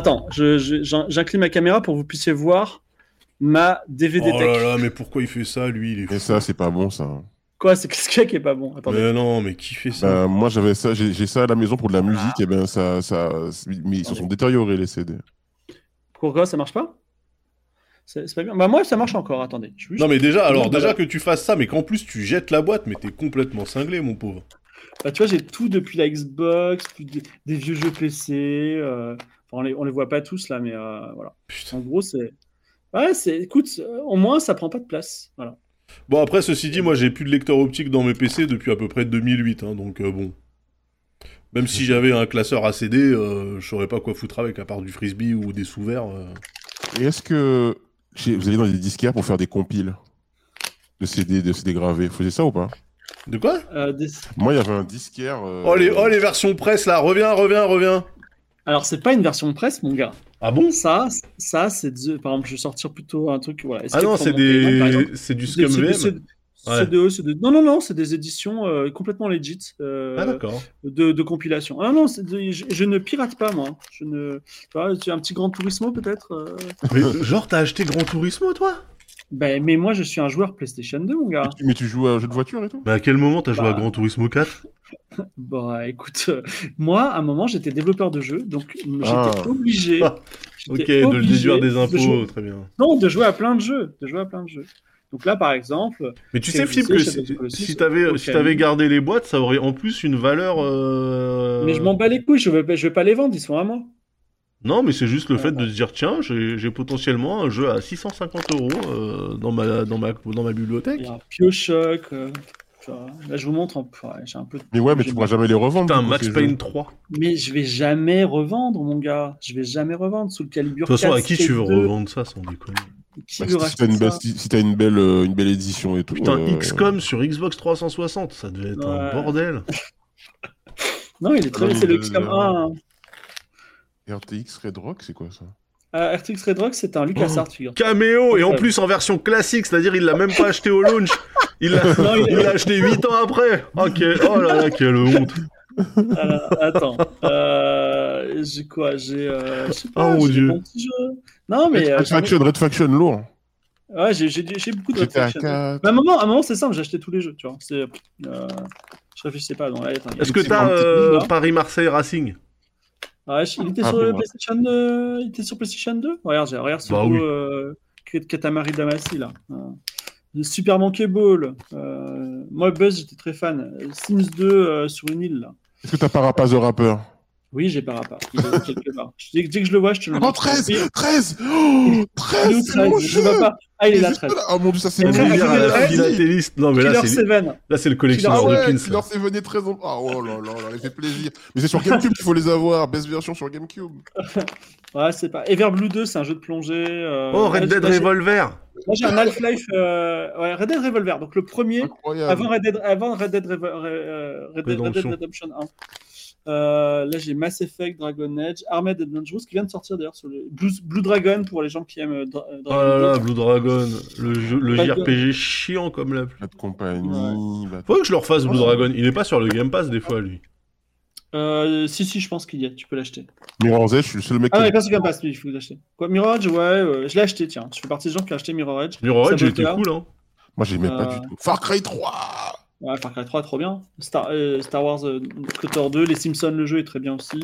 Attends, je- je- j'in- j'incline ma caméra pour que vous puissiez voir ma DVD Oh Tech. là là, mais pourquoi il fait ça, lui il est Et fou. ça, c'est pas bon, ça. Quoi, c'est qu'est-ce qu'il y a qui est pas bon? Attendez. Mais non, mais qui fait ça? Ben, moi, j'avais ça, j'ai ça à la maison pour de la musique, et ben ça, ça, mais ils se sont détériorés les CD. Pourquoi ça marche pas? C'est pas bien. Bah moi ça marche encore. Attendez. Non mais déjà, alors déjà que tu fasses ça, mais qu'en plus tu jettes la boîte, mais t'es complètement cinglé, mon pauvre. Bah, tu vois, j'ai tout depuis la Xbox, des, des vieux jeux PC. euh, on, les, on les voit pas tous là, mais euh, voilà. Putain. En gros, c'est. Ouais, c'est. Écoute, euh, au moins, ça prend pas de place. Voilà. Bon après, ceci dit, moi j'ai plus de lecteur optique dans mes PC depuis à peu près 2008, hein, donc euh, bon. Même si j'avais un classeur ACD, euh, je saurais pas quoi foutre avec à part du frisbee ou des sous-verts. euh. Et est-ce que vous allez dans des disquaires pour faire des compiles de CD, de CD gravés? Vous faisiez ça ou pas? De quoi? Euh, des- Moi, il y avait un disquaire. euh, oh, les, oh les versions presse là, reviens, reviens, reviens. Alors, c'est pas une version presse, mon gars. Ah bon? Ça, ça c'est. de- Par exemple, je vais sortir plutôt un truc. Voilà, Ah non, c'est des, c'est du scum VM. Ouais. de- de- Non, non, non, c'est des éditions euh, complètement legit. euh, Ah d'accord. de, de compilation. Ah non, de- je, je ne pirate pas, moi. Je ne... Vois, tu as un petit Grand Turismo, peut-être euh Mais genre t'as acheté Gran Turismo toi? Ben, Mais moi, je suis un joueur PlayStation 2, mon gars. Mais tu joues à un jeu de voiture et tout? Bah à quel moment t'as joué à Bah. Gran Turismo 4 Bah, écoute, euh, moi, à un moment, j'étais développeur de jeux, donc j'étais Ah. obligé... Ah, Ok, de le obligé déduire des de impôts, jouer- très bien. Non, de jouer à plein de jeux. De jouer à plein de jeux. Donc là, par exemple... Mais tu sais, Philippe, que si, t'avais si t'avais gardé les boîtes, ça aurait en plus une valeur. euh, Mais je m'en bats les couilles, je vais, je vais pas les vendre, ils sont à moi. Non, mais c'est juste le fait Ah. de se dire tiens, j'ai potentiellement un jeu à 650 euros euh, dans, ma, dans, ma, dans ma bibliothèque. Il y a un Bioshock... euh. Là, je vous montre, en... ouais, j'ai un peu... de- Mais ouais, mais tu pourras jamais les revendre. Putain, du coup, Max Payne jeux. 3. Mais je vais jamais revendre, mon gars. Je vais jamais revendre sous le calibre. De toute façon, à qui tu veux 4, revendre ça sans déconner? Qui Bah, si- t'as une, si- t'as une belle, euh, une belle édition et tout. Putain, euh, XCOM sur Xbox 360, ça devait être un bordel. Non, il est très Non, c'est le XCOM le- 1. hein. RTX Red Rock, c'est quoi ça? Euh, RTX Red Rock, c'est un LucasArts, Oh. figure. Caméo, et en plus en version classique, c'est-à-dire il l'a même pas acheté au launch. Il l'a acheté 8 ans après. Ok, oh là là, quelle honte. Alors, attends. Euh, j'ai quoi? J'ai. Euh, je sais pas, Oh, mon Dieu. Non, mais. euh, Red Faction, Red Faction, lourd. Ouais, j'ai j'ai- j'ai beaucoup de Red Faction. 4. Mais à un moment, à un moment c'est simple, j'ai acheté tous les jeux, tu vois. C'est. Euh, je réfléchissais pas. A Est-ce que t'as euh. Paris-Marseille Racing? Ouais, il était Ah, ouais. PlayStation, euh, il était sur PlayStation 2 Regarde, regarde ce Bah beau oui. euh, Katamari Damacy là. Euh, le Super Monkey Ball. Moi, Buzz, j'étais très fan. Sims 2 euh, sur une île là. Est-ce que t'as pas Rapace de rappeur? Oui, j'ai pas rapport. Il est quelque part. Dès, dès que je le vois, je te le Oh, montre. 13 est 13 Oh, où, 13 c'est 13 mon Je vois pas. Ah, il est là, Mais 13. c'est- Oh mon dieu, ça c'est mon très- jeu. Lire à la philatéliste. Non, mais là, c'est 7. là, c'est le collectionneur Ah ouais, de pins. Killer. 7 est très... Ah oh là là, là, il fait plaisir. Mais c'est sur GameCube qu'il faut les avoir. Best version sur GameCube. Ouais, c'est pas. Everblue 2, c'est un jeu de plongée. euh, Oh, Red Dead Revolver. Moi, j'ai un Half-Life. euh, Ouais, Red Dead Revolver. Donc, le premier. Incroyable. Avant Red Dead, avant Red Dead, Revo- euh, Red Dead- Red Dead Redemption. Redemption 1. Euh, là, j'ai Mass Effect, Dragon Age, Armed and Dangerous qui vient de sortir d'ailleurs sur le Blue, Blue Dragon pour les gens qui aiment euh, Dra- euh, Dragon là là, Ball. Blue Dragon. Le, jeu, le Pas de- JRPG chiant comme la pluie. Pas de compagnie. Faut que je le refasse, Blue. Dragon. Il est pas sur le Game Pass des fois, lui. Euh, si, si, je pense qu'il y a, tu peux l'acheter. Mirror's Edge, je suis le seul mec Ah, qui ouais, pas sur Game Pass, lui, il faut l'acheter. Quoi, Mirror Edge, ouais, euh, je l'ai acheté, tiens. Je fais partie des gens qui ont acheté Mirror Edge. Mirror Edge, il était cool, hein. Moi, j'aimais pas Euh, du tout. Far Cry 3 Ouais, Far Cry 3, trop bien. Star, euh, Star Wars euh, Kotor 2, les Simpsons, le jeu est très bien aussi.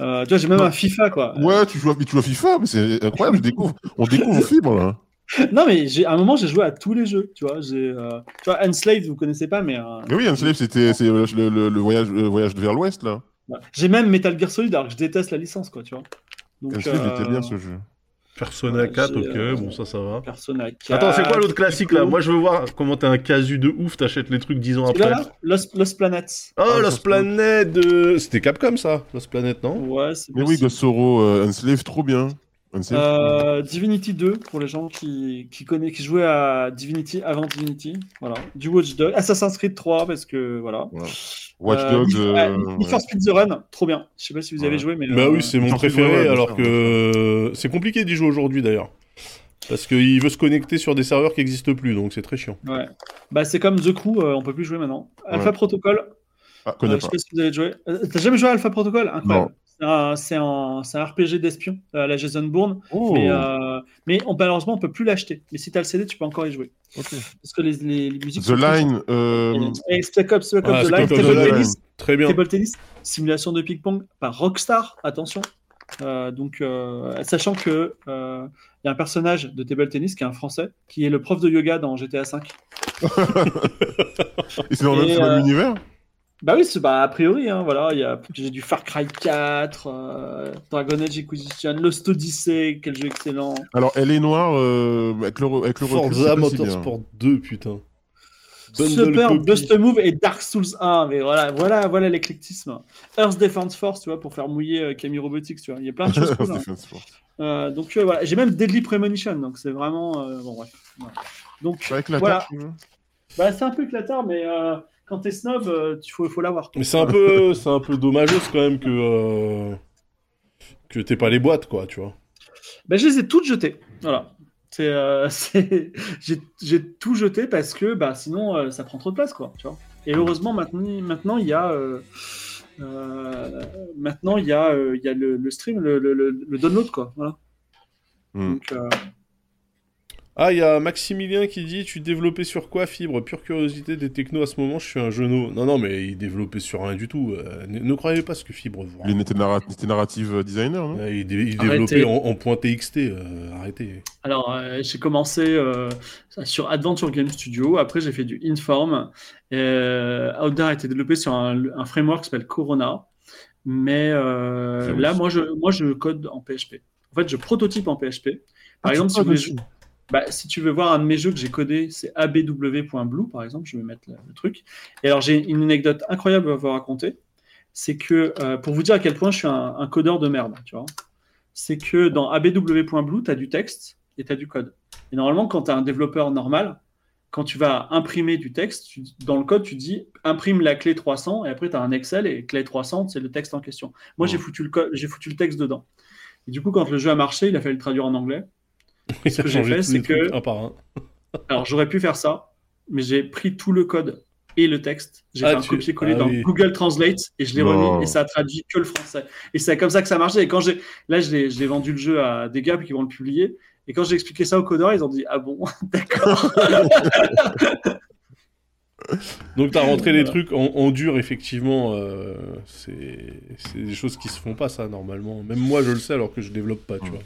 Euh, tu vois, j'ai même un FIFA, quoi. Ouais, tu joues, à, tu joues à FIFA, mais c'est incroyable, je découvre. On découvre fibre, là. Non, mais j'ai- à un moment, j'ai joué à tous les jeux, tu vois. J'ai, euh, tu vois, Enslaved, vous connaissez pas, mais... Mais oui, Unslave, c'était c'est le, le- le voyage, le voyage vers l'ouest, là. ouais. J'ai même Metal Gear Solid, alors que je déteste la licence, quoi, tu vois. Donc, était bien, ce jeu. Persona Ouais, 4, j'ai, ok, euh, bon, ça, ça va. Persona 4. Attends, c'est quoi l'autre classique là? Moi je veux voir comment t'es un casu de ouf, t'achètes les trucs 10 ans après. Là Lost, Lost Planets. Oh, Ah, Lost Planet de... C'était Capcom ça, Lost Planet, non? Ouais, c'est Mais oui, Sorrow, euh, Unslave, trop bien. Euh, Divinity 2 pour les gens qui, qui, connaissent, qui jouaient à Divinity avant Divinity. Voilà. Du Watch Dogs. Assassin's Creed 3 parce que voilà. Voilà. Watch Euh, Dogs. Need- euh, ouais, Need for. Speed The Run, trop bien. Je sais pas si vous avez Ouais. joué, mais. Bah euh, oui, c'est mon préféré, alors que c'est compliqué d'y jouer aujourd'hui d'ailleurs. Parce qu'il veut se connecter sur des serveurs qui n'existent plus, donc c'est très chiant. Ouais. Bah c'est comme The Crew, euh, on peut plus jouer maintenant. Alpha Ouais. Protocol, Ah, euh, connais je sais pas si vous avez joué. Euh, T'as jamais joué à Alpha Protocol? Incroyable. C'est un, c'est un, c'est un RPG d'espion, euh, la Jason Bourne. Oh. Mais, euh, mais on, malheureusement, on peut plus l'acheter. Mais si tu as le CD, tu peux encore y jouer. Ok. Parce que les, les, les musiques. The sont Line. euh, chouettes. Et Spec Ops, Spec Ops, Ah, The Line, Table. Tennis, Très bien. Table Tennis, simulation de ping-pong par Rockstar, attention. Euh, donc, euh, sachant que euh, il y a un personnage de Table Tennis qui est un Français, qui est le prof de yoga dans GTA V. Et c'est dans le euh, même univers Bah oui, c'est bah, a priori, hein, voilà, il y a j'ai du Far Cry 4, euh, Dragon Age Inquisition, Lost Odyssey, quel jeu excellent. Alors, elle est noire euh, avec le, re- avec le Forza. Motorsport 2, putain. Bundle Super copy. Bust Move et Dark Souls 1, mais voilà, voilà, voilà l'éclectisme. Earth Defense Force, tu vois, pour faire mouiller euh, Camille Robotics, tu vois, il y a plein de choses cool. hein. Defense Force. Euh, donc euh, voilà, j'ai même Deadly Premonition, donc c'est vraiment euh, bon bref. Voilà. Donc avec la voilà, tu vois. Bah, c'est un peu éclatant, mais euh, quand t'es snob, euh, il faut, faut l'avoir. Mais c'est un peu, c'est un peu dommageuse quand même que euh, que t'aies pas les boîtes, quoi, tu vois. Bah, je les ai toutes jetées. Voilà. C'est, euh, c'est- j'ai, j'ai tout jeté parce que bah, sinon euh, ça prend trop de place. Quoi, tu vois. Et heureusement, maintenant, maintenant il y a, euh, euh, maintenant, il y a, euh, il y a le, le stream, le, le, le- download. Quoi, voilà. Hmm. Donc, euh, Ah, il y a Maximilien qui dit Tu développais sur quoi, Fibre? Pure curiosité des technos à ce moment, je suis un genou. Non, non, mais il développait sur rien du tout. euh, ne, ne croyez pas ce que Fibre vous Il était, narra- narrative designer, non? Ouais, il, dé- il Arrêtez. développait en, en point .txt, euh, arrêtez. alors, euh, j'ai commencé euh, sur Adventure Game Studio. Après, j'ai fait du Inform. Euh, Outdoor a été développé sur un, un framework qui s'appelle Corona. Mais euh, là, moi je, moi, je code en PHP. En fait, je prototype en PHP. Par Ah, exemple, si vous, voulez-. Bah, si tu veux voir un de mes jeux que j'ai codé, c'est abw.blue, par exemple. Je vais mettre le, le truc. Et alors, j'ai une anecdote incroyable à vous raconter. C'est que, euh, pour vous dire à quel point je suis un, un codeur de merde, tu vois, c'est que dans abw.blue, tu as du texte et tu as du code. Et normalement, quand tu as un développeur normal, quand tu vas imprimer du texte, tu- dans le code, tu dis imprime la clé 300 et après tu as un Excel et clé 300, c'est le texte en question. Moi, j'ai foutu, le foutu le texte dedans. Et du coup, quand le jeu a marché, il a fallu le traduire en anglais. Ce a que j'ai fait, c'est que- Un par un. Alors, j'aurais pu faire ça, mais j'ai pris tout le code et le texte. J'ai Ah, fait un tu- copier-coller ah dans oui. Google Translate et je l'ai remis et ça a traduit que le français. Et c'est comme ça que ça marchait. Et quand j'ai, là, je l'ai, vendu le jeu à des gars qui vont le publier. Et quand j'ai expliqué ça aux codeurs, ils ont dit Ah bon, d'accord. Donc t'as rentré les trucs en, en dur, effectivement. euh, c'est c'est des choses qui se font pas, ça, normalement. Même moi, je le sais, alors que je développe pas, tu vois.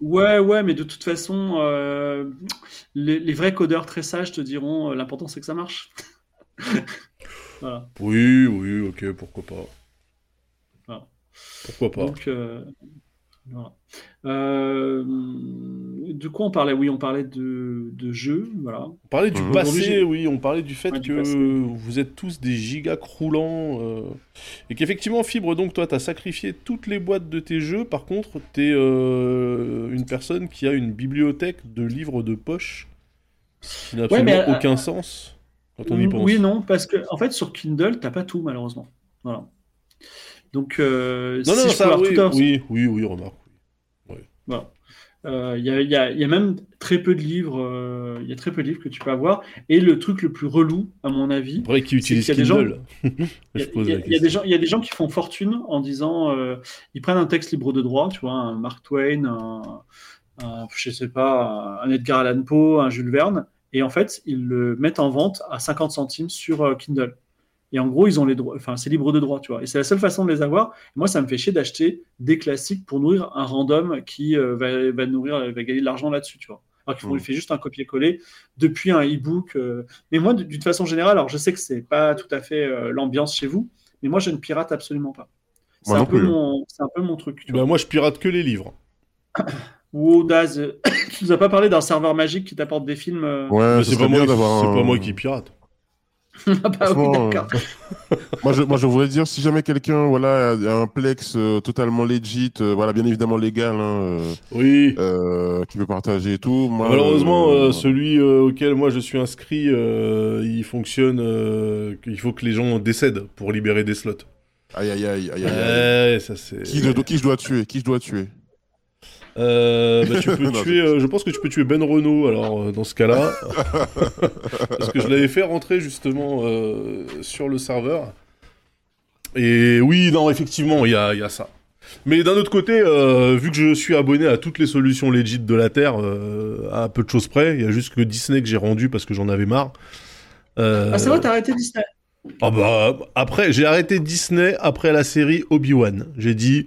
Ouais, ouais, mais de toute façon, euh, les, les vrais codeurs très sages te diront euh, l'important c'est que ça marche. voilà. Oui, oui, ok, pourquoi pas. Voilà. Pourquoi pas. Donc, euh, voilà. Euh, de quoi on parlait? Oui, on parlait de, de jeux, voilà. On parlait du Mhm. passé, oui, on parlait du fait Ouais, que vous êtes tous des gigas croulants euh, et qu'effectivement, Fibre, donc toi, t'as sacrifié toutes les boîtes de tes jeux. Par contre, t'es euh, une personne qui a une bibliothèque de livres de poche, ce qui n'a Ouais, mais, absolument euh, aucun sens quand on y pense. Oui, non, parce que en fait, sur Kindle, t'as pas tout, malheureusement. Voilà. Donc, euh, Non, si non, je ça, oui, tout oui, oui, oui, remarque. Voilà. Euh, Il y, a, il y a- il y a même très peu de livres, euh, il y a très peu de livres que tu peux avoir. Et le truc le plus relou, à mon avis, Vrai qui C'est utilise qu'il y a des gens- Kindle. il y, gens, y a des gens qui font fortune en disant, euh, ils prennent un texte libre de droit, tu vois, un Mark Twain, un, un- je sais pas, un Edgar Allan Poe, un Jules Verne, et en fait, ils le mettent en vente à 50 centimes sur euh, Kindle. Et en gros, ils ont les droits, enfin, c'est libre de droit, tu vois. Et c'est la seule façon de les avoir. Et moi, ça me fait chier d'acheter des classiques pour nourrir un random qui euh, va, va nourrir, va gagner de l'argent là-dessus, tu vois. Alors Mhm. lui fait juste un copier-coller depuis un e-book. euh. Mais moi, d'une façon générale, alors je sais que c'est pas tout à fait euh, l'ambiance chez vous, mais moi, je ne pirate absolument pas. C'est un, c'est un peu mon truc. Tu Bah, vois. moi, je pirate que les livres. Wow, Daz, tu nous as pas parlé d'un serveur magique qui t'apporte des films euh, Ouais, c'est pas, moi un- pas moi qui pirate. Ah bah oui, d'accord. Moi je, moi, je voudrais dire, si jamais quelqu'un voilà, a un plex euh, totalement legit, euh, voilà, bien évidemment légal, hein, euh, Oui. euh, qui veut partager et tout. Moi, Malheureusement, euh, euh, celui euh, auquel moi je suis inscrit, euh, il fonctionne. euh, il faut que les gens décèdent pour libérer des slots. Aïe, aïe, aïe, aïe, aïe, aïe. Ouais, ça qui je dois tuer Qui je dois tuer? Euh, bah, tu peux Non, tuer. euh, je pense que tu peux tuer Ben Renault. Alors euh, dans ce cas-là, parce que je l'avais fait rentrer justement euh, sur le serveur. Et oui, non, effectivement, il y a, il y a ça. Mais d'un autre côté, euh, vu que je suis abonné à toutes les solutions legit de la Terre, euh, à peu de choses près, il y a juste que Disney que j'ai rendu parce que j'en avais marre. Euh, Ah, c'est vrai, t'as arrêté Disney? ah bah, après, j'ai arrêté Disney après la série Obi-Wan. J'ai dit,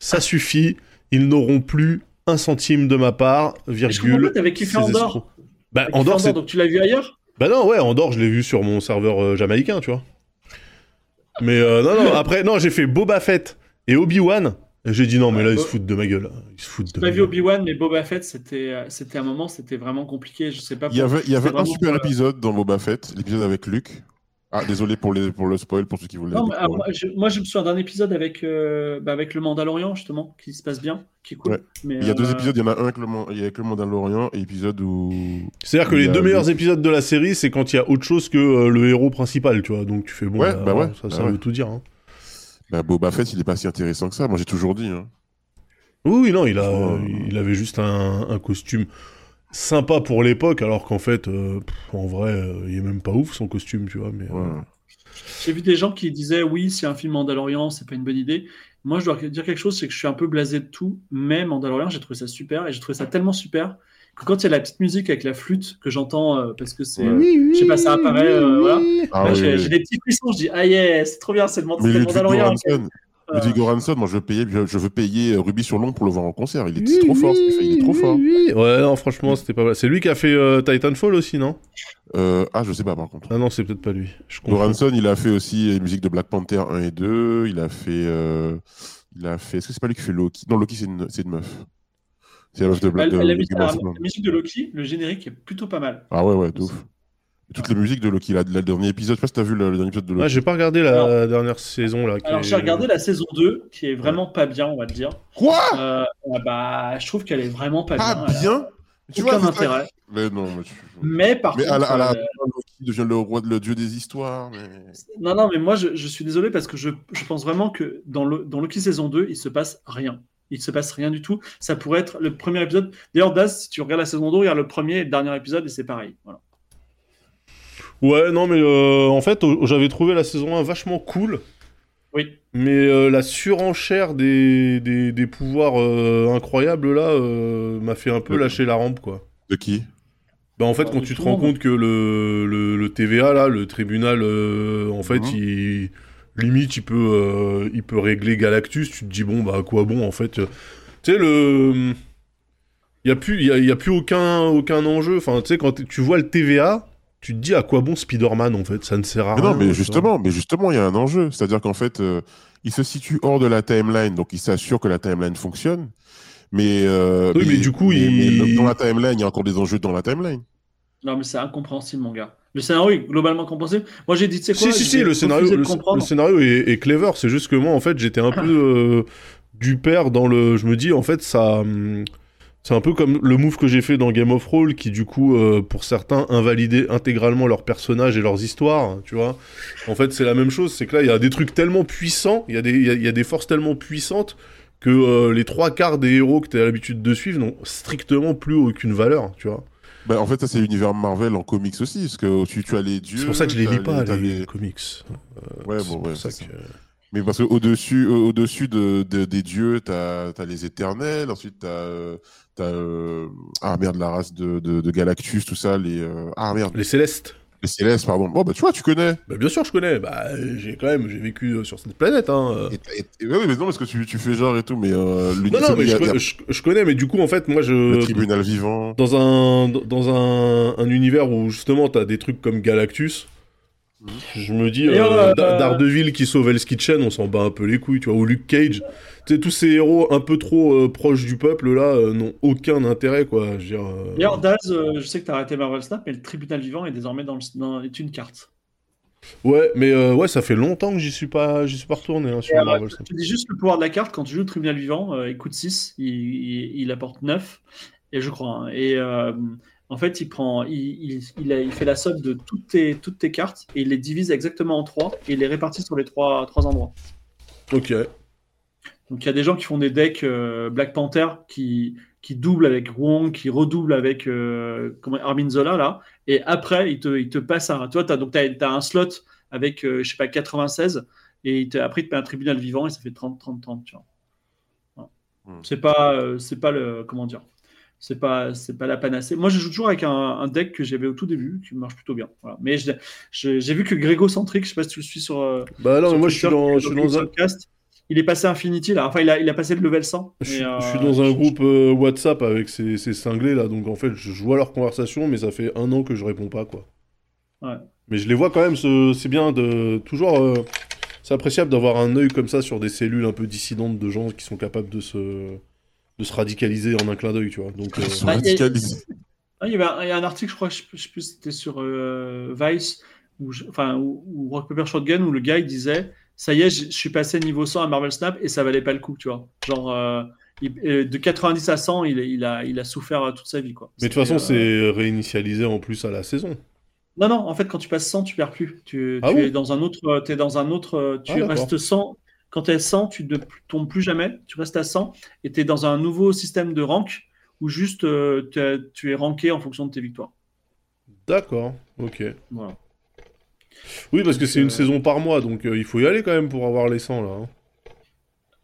ça suffit, ils n'auront plus un centime de ma part, virgule. t'avais kiffé Andorre. Bah, Andorre, c'est... donc tu l'as vu ailleurs? Bah non, ouais, Andorre, je l'ai vu sur mon serveur euh, jamaïcain, tu vois. Mais euh, non, non, après, non, j'ai fait Boba Fett et Obi-Wan. J'ai dit non, mais là, ils se foutent de ma gueule. hein. Ils se foutent de pas vu. Obi-Wan, mais Boba Fett, c'était euh, c'était un moment, c'était vraiment compliqué. Je sais pas. Il y avait, il y avait un super épisode dans Boba Fett, l'épisode avec Luke. Ah, désolé pour, les, pour le spoil, pour ceux qui voulaient. Non, mais, ah, moi, je, moi, je me souviens d'un épisode avec, euh, bah, avec le Mandalorian, justement, qui se passe bien, qui est cool. Ouais. Mais, Il y a deux euh, épisodes, il y en a un avec le, Man- il y a avec le Mandalorian et épisode où. C'est-à-dire que les deux meilleurs épisodes de la série, c'est quand il y a autre chose que euh, le héros principal, tu vois. Donc tu fais bon, Ouais, bah, bah ouais, ça, bah ça ouais. veut tout dire. hein. Bah, Boba Fett, il est pas si intéressant que ça. Moi, j'ai toujours dit. Hein. Oui, non, il, a, il avait juste un, un costume sympa pour l'époque, alors qu'en fait, euh, pff, en vrai, euh, il est même pas ouf son costume, tu vois. Mais, Ouais. euh, J'ai vu des gens qui disaient oui, c'est un film Mandalorian, c'est pas une bonne idée. Moi, je dois dire quelque chose, c'est que je suis un peu blasé de tout. Mais Mandalorian, j'ai trouvé ça super et j'ai trouvé ça tellement super que quand il y a la petite musique avec la flûte que j'entends euh, parce que c'est. Ouais. Je sais pas, ça apparaît, euh, voilà. Ah, j'ai des petits frissons, je dis ah yeah, c'est trop bien, c'est le, Mandalorian. Göransson, Euh, Ludwig Göransson, moi, je veux payer, je, je veux payer euh, Ruby sur l'ombre pour le voir en concert. Il est trop fort, fait, il est trop fort. Ouais, non, franchement, c'était pas mal. C'est lui qui a fait euh, Titanfall aussi, non? Euh, ah, je sais pas, par contre. Ah non, c'est peut-être pas lui. Je. Göransson, il a fait aussi les musiques de Black Panther 1 et 2. Il a fait. euh, il a fait. Est-ce que c'est pas lui qui fait Loki? Non, Loki, c'est une, meuf. C'est la meuf de Black la, musique, la de Loki, le générique est plutôt pas mal. Ah ouais, ouais, de ouf. Et toutes les musiques de Loki, là, le dernier épisode, je sais pas si t'as vu le, le dernier épisode de Ah, Loki. j'ai pas regardé la Alors- dernière saison là. qui Alors est- j'ai regardé la saison 2, qui est vraiment pas bien, on va te dire. Quoi? Euh, ah bah, je trouve qu'elle est vraiment pas Pas bien. elle a bien Tu aucun vois, intérêt. Mais non, mais, tu- Mais par mais contre, à la, à la euh, fin, Loki devient le roi, de- le dieu des histoires. Mais... non, non, mais moi je, je suis désolé parce que je, je pense vraiment que dans, le, dans Loki saison 2, il se passe rien. Il se passe rien du tout. Ça pourrait être le premier épisode. D'ailleurs, Daz, si tu regardes la saison 2, regarde le premier et le dernier épisode et c'est pareil. Voilà. Ouais, non, mais euh, en fait, j'avais trouvé la saison 1 vachement cool. Oui. Mais euh, la surenchère des, des, des pouvoirs euh, incroyables là euh, m'a fait un peu Ouais. lâcher la rampe quoi. De qui? Bah en fait Bah, quand tu te rends monde. compte que le, le, le TVA là, le tribunal euh, en fait Mhm. il limite il peut euh, il peut régler Galactus, tu te dis bon bah à quoi bon en fait. Tu sais le il y a plus il y a, y a plus aucun aucun enjeu enfin tu sais quand tu vois le TVA, tu te dis à quoi bon Spider-Man en fait, ça ne sert à Mais rien. non, mais justement, mais justement, il y a un enjeu. C'est-à-dire qu'en fait, euh, il se situe hors de la timeline, donc il s'assure que la timeline fonctionne. Mais, euh, Oui, mais du coup, mais- il- mais dans la timeline, il y a encore des enjeux dans la timeline. Non, mais c'est incompréhensible, mon gars. Le scénario est globalement compréhensible. Moi, j'ai dit, sais quoi Si, si, si, le scénario, le, scénario est, est clever. C'est juste que moi, en fait, j'étais un peu euh, du père dans le. Je me dis, en fait, ça. hum, C'est un peu comme le move que j'ai fait dans Game of Thrones, qui du coup, euh, pour certains, invalidait intégralement leurs personnages et leurs histoires, tu vois. En fait, c'est la même chose, c'est que là, il y a des trucs tellement puissants, il y, a des- il y a- y a des forces tellement puissantes que euh, les trois quarts des héros que tu as l'habitude de suivre n'ont strictement plus aucune valeur, tu vois. Bah, en fait, ça, c'est l'univers Marvel en comics aussi. Parce que tu, tu as les dieux. C'est pour ça que je les lis pas, t'as les, comics. Ouais, bon, ouais, ça ça. que- Mais parce qu'au-dessus au dessus de, de- des dieux, t'as as les éternels, ensuite t'as. euh, t'as, euh, Ah merde, la race de, de, de Galactus, tout ça, les. euh, Ah merde, Les Célestes. les célestes, pardon. Bon, bah tu vois, tu connais. Bah, bien sûr, je connais. Bah, j'ai quand même, j'ai vécu euh, sur cette planète. Hein. euh. Et, et- et- ouais, mais non, parce que tu, tu fais genre et tout, mais euh, Non, non, mais je, a- connais, mais du coup, en fait, moi, le je. tribunal vivant. Dans un, dans un, un univers où justement t'as des trucs comme Galactus. Je me dis, euh, euh, Da- Daredevil qui sauve Hell's Kitchen, on s'en bat un peu les couilles, tu vois, ou Luke Cage. Tu sais, tous ces héros un peu trop euh, proches du peuple, là, euh, n'ont aucun intérêt, quoi. Je D'ailleurs, Daz, je sais que tu as arrêté Marvel Snap, mais le tribunal vivant est désormais dans, le, dans est une carte. Ouais, mais ouais, ça fait longtemps que j'y suis pas, j'y suis pas retourné hein, sur Marvel. Snap. Je te dis juste le pouvoir de la carte, quand tu joues le tribunal vivant, il coûte 6, il, il- il apporte 9, et je crois. hein. et en fait, il, prend, il, il, il a- il fait la somme de toutes tes, toutes tes cartes, et il les divise exactement en 3, et il les répartit sur les trois, trois endroits. Ok. Donc il y a des gens qui font des decks euh, Black Panther qui, qui doublent avec Wong, qui redoublent avec euh, comment, Armin Zola, là, et après, il te, il te passe un. Toi, as, donc tu as, un slot avec, euh, je sais pas, 96, et il te, après, il te met un tribunal vivant, et ça fait 30, 30, 30, tu vois. Hmm. C'est pas, euh, c'est pas le, comment dire, c'est pas, c'est pas la panacée. Moi, je joue toujours avec un, un deck que j'avais au tout début, qui marche plutôt bien. Voilà. Mais j'ai vu que Grégo Centric, je sais pas si tu le suis sur. euh, Bah non, sur moi je suis Twitter, dans, je suis dans un, podcast. Il est passé Infinity là. Enfin, il a, il a passé le level 100. je suis, euh, je suis dans un je- groupe euh, WhatsApp avec ces, ces cinglés là, donc en fait je, je vois leur conversation, mais ça fait un an que je réponds pas quoi. Ouais. Mais je les vois quand même, ce- c'est bien de toujours. euh, c'est appréciable d'avoir un œil comme ça sur des cellules un peu dissidentes de gens qui sont capables de se, de se radicaliser en un clin d'œil, tu vois. Donc, euh, Bah, il y a-. Ah, il, y avait un, il y a un article, je crois, je, je sais plus si c'était sur euh, Vice, ou enfin, ou, Rock Paper Shotgun, où le gars il disait Ça y est, je, suis passé niveau 100 à Marvel Snap et ça valait pas le coup, tu vois. Genre, euh, il- euh, de 90 à 100, il, il, a, il a souffert toute sa vie, quoi. Mais de toute façon, euh, c'est réinitialisé en plus à la saison. Non, non, en fait, quand tu passes 100, tu perds plus. Tu, Ah tu es dans un autre. es dans un autre tu Ah, restes 100. Quand tu es 100, tu ne tombes plus jamais. Tu restes à 100 et tu es dans un nouveau système de rank où juste euh, tu es ranké en fonction de tes victoires. D'accord, ok. Voilà. Oui, parce que c'est une euh, saison par mois, donc euh, il faut y aller quand même pour avoir les 100 là. hein.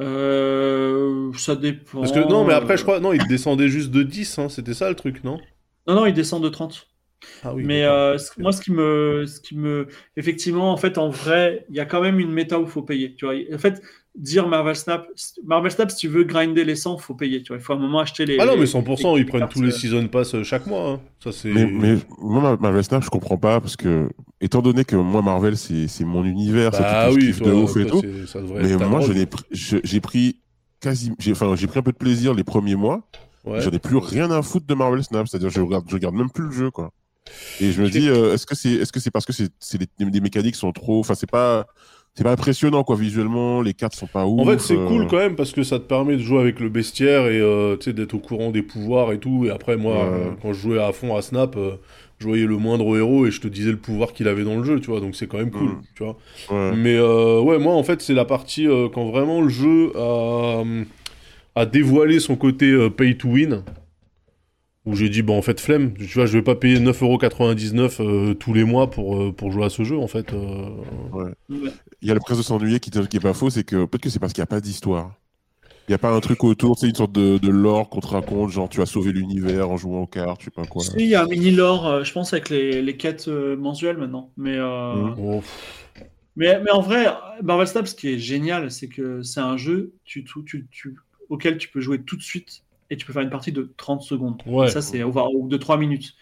Euh, ça dépend. Parce que non, mais après, je crois, non, il descendait juste de 10, hein, c'était ça le truc, non? Non, non, il descend de 30. Ah oui. mais euh, moi, ce qui me, ce qui me, effectivement, en fait, en vrai, il y a quand même une méta où il faut payer. Tu vois, en fait, dire Marvel Snap, Marvel Snap, si tu veux grinder les 100, il faut payer. Tu vois, il faut à un moment acheter les. Ah non, mais les- 100%, les ils prennent tous les euh, season pass euh, chaque mois. hein. Ça, c'est. Mais, mais moi, ma- Marvel Snap, je comprends pas parce que, étant donné que moi, Marvel, c'est c'est mon univers, c'est Bah tout ce que je oui, toi, de ouf et tout. c'est- Mais moi, je drogue. n'ai pr- je- j'ai pris quasi, j'ai enfin, j'ai pris un peu de plaisir les premiers mois. Ouais. J'en ai plus rien à foutre de Marvel Snap, c'est-à-dire je regarde, je regarde même plus le jeu, quoi. Et je me dis, euh, est-ce que c'est, est-ce que c'est parce que c'est, les mécaniques sont trop, enfin, c'est pas, c'est pas impressionnant, quoi, visuellement, les cartes sont pas ouf. En fait, c'est euh, cool quand même parce que ça te permet de jouer avec le bestiaire et euh, d'être au courant des pouvoirs et tout. Et après, moi, Ouais. euh, quand je jouais à fond à Snap, je voyais le moindre héros et je te disais le pouvoir qu'il avait dans le jeu, tu vois. Donc c'est quand même cool, Mm. tu vois. ouais. Mais ouais, moi, en fait, c'est la partie quand vraiment le jeu a, a dévoilé son côté pay to win. Où j'ai dit, bon, en fait, flemme, tu vois, je vais pas payer 9,99€ euh, tous les mois pour, euh, pour jouer à ce jeu, en fait. euh. ouais. Il y a le prince de s'ennuyer qui, qui est pas faux, c'est que peut-être que c'est parce qu'il n'y a pas d'histoire. Il n'y a pas un truc autour, c'est une sorte de, de lore qu'on te raconte, genre tu as sauvé l'univers en jouant aux cartes, je sais pas quoi. Si, il y a un mini lore, euh, je pense, avec les, les quêtes euh, mensuelles maintenant. Mais. Bon, pff, mais, mais en vrai, Marvel Snap, ce qui est génial, c'est que c'est un jeu tu, tu, tu- tu- auquel tu peux jouer tout de suite et tu peux faire une partie de 30 secondes. Ouais. Et ça, c'est ou de 3 minutes.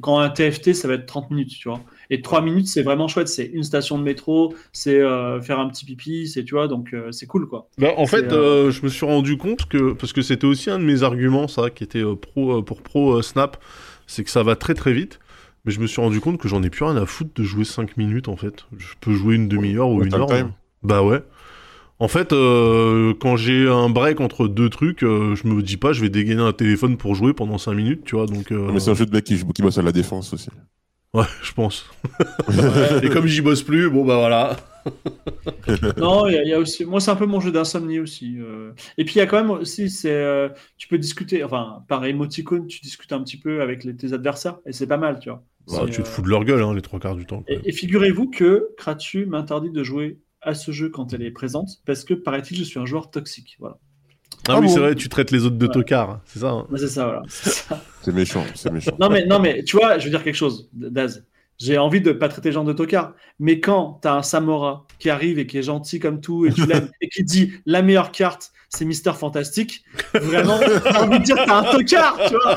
Quand un TFT, ça va être 30 minutes, tu vois. Et 3 minutes, c'est vraiment chouette. C'est une station de métro, c'est euh, faire un petit pipi, c'est, tu vois, donc euh, c'est cool, quoi. Bah, en fait, euh, euh, je me suis rendu compte que, parce que c'était aussi un de mes arguments, ça, qui était euh, pro, euh, pour Pro euh, Snap, c'est que ça va très très vite. Mais je me suis rendu compte que j'en ai plus rien à foutre de jouer 5 minutes en fait. Je peux jouer une demi-heure ou Ouais, une heure. mais- Bah ouais. En fait, euh, quand j'ai un break entre deux trucs, euh, je me dis pas je vais dégainer un téléphone pour jouer pendant 5 minutes, tu vois. Donc, euh, Mais c'est un jeu de mec qui, qui bosse à la défense aussi. ouais, je pense. Et comme j'y bosse plus, bon bah voilà. Non, il y, a- il y a aussi. Moi, c'est un peu mon jeu d'insomnie aussi. euh. Et puis, il y a quand même aussi, c'est, euh, tu peux discuter, enfin, par émoticône, tu discutes un petit peu avec les- tes adversaires, et c'est pas mal, tu vois. Bah, tu te fous de leur gueule hein, les trois quarts du temps. Et, et figurez-vous que Kratu m'interdit de jouer à ce jeu quand elle est présente, parce que, paraît-il, je suis un joueur toxique. Voilà. Ah, Ah oui, bon c'est vrai, tu traites les autres de Ouais. tocards, c'est ça. hein. C'est ça, voilà. C'est méchant, c'est méchant. Non, mais, non, mais tu vois, je veux dire quelque chose, Daz. J'ai envie de pas traiter les gens de tocard, mais quand tu as un Samora qui arrive et qui est gentil comme tout et tu l'aimes et qui dit la meilleure carte, c'est Mister Fantastique, vraiment, t'as envie de dire t'as un tocard, tu vois.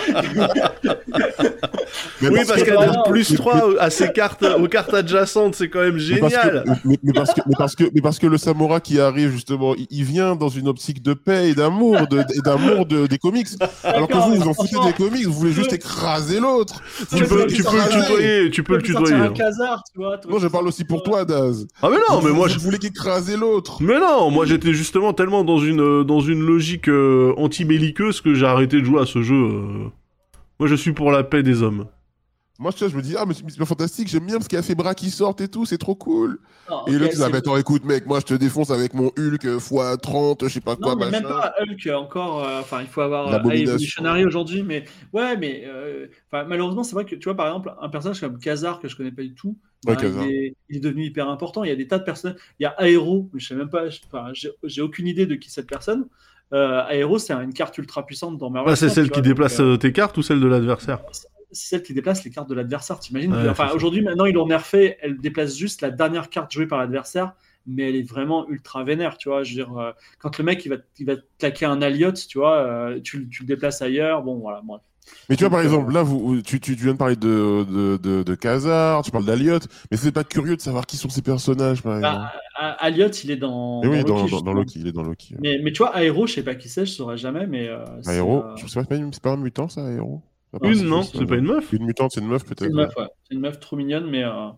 Mais Oui, parce parce que- qu'elle le plus 3 à ses cartes, aux cartes adjacentes, c'est quand même Mais parce, génial. que, mais, mais parce que, mais, parce que, mais parce que le Samora qui arrive, justement, il, il vient dans une optique de paix et d'amour de, et d'amour de, des comics. Alors que vous, vous en foutez des comics, vous voulez juste écraser l'autre. Tu peux, tu le tutoyer, tu peux le tutoyer. un casar, tu vois. Non, je parle aussi pour toi, Daz. Ah mais non, mais moi, je... Vous voulez qu'écraser l'autre. mais non, moi j'étais justement tellement dans une euh, dans une logique euh, anti-belliqueuse que j'ai arrêté de jouer à ce jeu. euh. Moi, je suis pour la paix des hommes. Moi, tu vois, je me dis, ah, mais c'est fantastique, j'aime bien parce qu'il y a fait bras qui sortent et tout, c'est trop cool. Non, et tu dis, ah, mais attends, écoute, mec, moi, je te défonce avec mon Hulk x 30, je sais pas quoi, Non, mais même machin. pas Hulk encore. euh, Enfin, il faut avoir euh, Evolutionary aujourd'hui, mais ouais, mais euh, malheureusement, c'est vrai que tu vois, par exemple, un personnage comme Khazar que je connais pas du tout, Kazar. il, est, il est devenu hyper important. Il y a des tas de personnes. Il y a Aero, je sais même pas, j'ai aucune idée de qui cette personne. Euh, Aero, c'est une carte ultra puissante dans Marvel. Ah, c'est celle qui vois, déplace euh, euh, tes cartes ou celle de l'adversaire? C'est celle qui déplace les cartes de l'adversaire. T'imagines? Ouais, Enfin, aujourd'hui, maintenant, ils l'ont nerfé. Elle déplace juste la dernière carte jouée par l'adversaire, mais elle est vraiment ultra vénère. Tu vois, je veux dire, euh, quand le mec il va, il va te claquer un Alliot, tu vois, euh, tu, tu le déplaces ailleurs. Bon, voilà, bref. Mais tu vois, par Donc, exemple, là, vous, tu, tu, tu viens de parler de, de, de, de Khazar, tu parles d'Aliot, mais c'est pas curieux de savoir qui sont ces personnages, par exemple. Bah, A- Alliot, il est dans. Oui, dans dans, Loki, dans. Loki, il est dans Loki. Mais, mais tu vois, Aero, je sais pas qui c'est, je saurais jamais, mais. euh, c'est, Aéro, euh, je sais pas, c'est pas, une- c'est pas un mutant, ça, part, Une, c'est non C'est euh, pas une meuf Une mutante, c'est une meuf, C'est peut-être. une meuf, ouais. C'est une meuf trop mignonne, mais euh,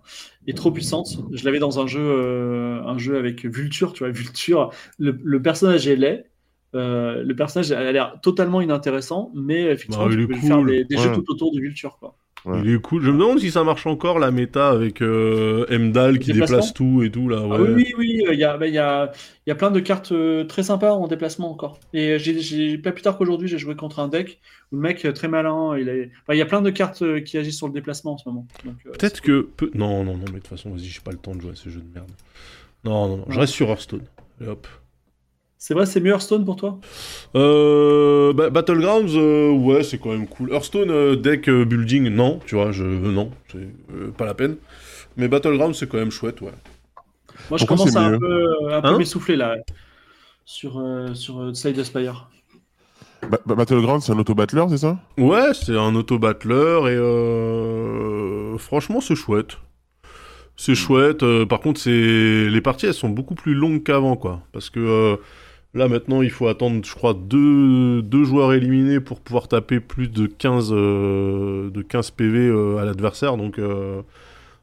et trop puissante. Je l'avais dans un jeu, euh, un jeu avec Vulture, tu vois. Vulture, le, le personnage est laid. Euh, le personnage a l'air totalement inintéressant, mais effectivement, Bah, il tu est peux cool. faire des, des jeux tout autour du Vulture, quoi. Ouais. Il est cool. Je me demande si ça marche encore la méta avec euh, Emdal qui déplace tout et tout là. Ah Ouais. oui, oui, oui, il y a, bah, il y, a, il y a plein de cartes euh, très sympas en déplacement encore. Et j'ai, pas plus tard qu'aujourd'hui, j'ai joué contre un deck où le mec euh, très malin, il, est... enfin, il y a plein de cartes euh, qui agissent sur le déplacement en ce moment. Euh, Peut-être que. peu- Non, non, non, mais de toute façon, vas-y, j'ai pas le temps de jouer à ce jeu de merde. Non, non, non, je reste sur Hearthstone. Et hop. C'est vrai, c'est mieux Hearthstone pour toi? Euh, bah, Battlegrounds, euh, ouais, c'est quand même cool. Hearthstone, euh, deck euh, building, non, tu vois, je, non, c'est euh, pas la peine. Mais Battlegrounds, c'est quand même chouette, ouais. Moi, je commence à un peu, un peu Hein? m'essouffler là sur, euh, sur euh, Slide Spire. Ba- Ba- Battleground, c'est un auto-battler, c'est ça? Ouais, c'est un auto-battler et euh, franchement, c'est chouette. C'est chouette. euh, par contre, c'est les parties, elles sont beaucoup plus longues qu'avant, quoi. Parce que euh, là, maintenant, il faut attendre, je crois, deux, deux joueurs éliminés pour pouvoir taper plus de 15, euh, de 15 PV euh, à l'adversaire. Donc, euh,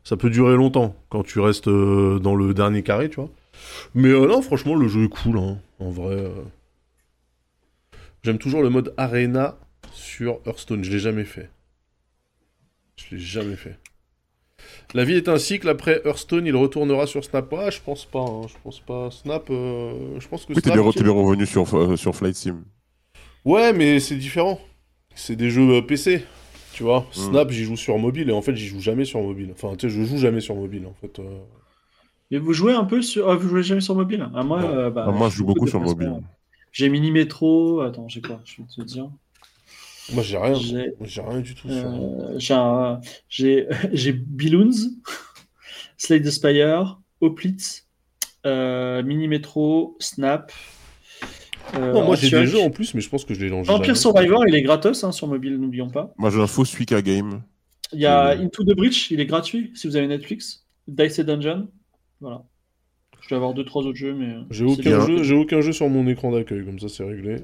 ça peut durer longtemps quand tu restes dans le dernier carré, tu vois. Mais non, franchement, le jeu est cool, hein, en vrai. J'aime toujours le mode Arena sur Hearthstone. Je l'ai jamais fait. Je l'ai jamais fait. La vie est un cycle. Après Hearthstone, il retournera sur Snap. Ah, je pense pas. hein, Je pense pas. Snap. euh, Je pense que Oui, t'es bien, re- t'es bien revenu sur, euh, sur Flight Sim. Ouais, mais c'est différent. C'est des jeux euh, PC. Tu vois, Hmm. Snap, j'y joue sur mobile et en fait, j'y joue jamais sur mobile. Enfin, tu sais, je joue jamais sur mobile en fait. euh. Et vous jouez un peu sur. Ah, vous jouez jamais sur mobile? Ah, moi, euh, bah, Ah, moi, je joue beaucoup sur mobile. J'ai Mini Metro. Attends, j'ai quoi? Je vais te dire. Moi, j'ai rien. J'ai- rien du tout sur. Euh, j'ai j'ai Slade the Spire, Hoplite, euh, Mini Metro, Snap. euh, Non, moi, j'ai des jeux en plus, mais je pense que je les lance Vampire jamais. Survivor, il est gratos hein, sur mobile, n'oublions pas. Moi, j'ai un faux Suika Game. Il y a. Into the Breach, il est gratuit si vous avez Netflix. Dice et Dungeon, voilà. Je vais avoir deux trois autres jeux, mais. J'ai c'est aucun bien. jeu, j'ai aucun jeu sur mon écran d'accueil, comme ça c'est réglé.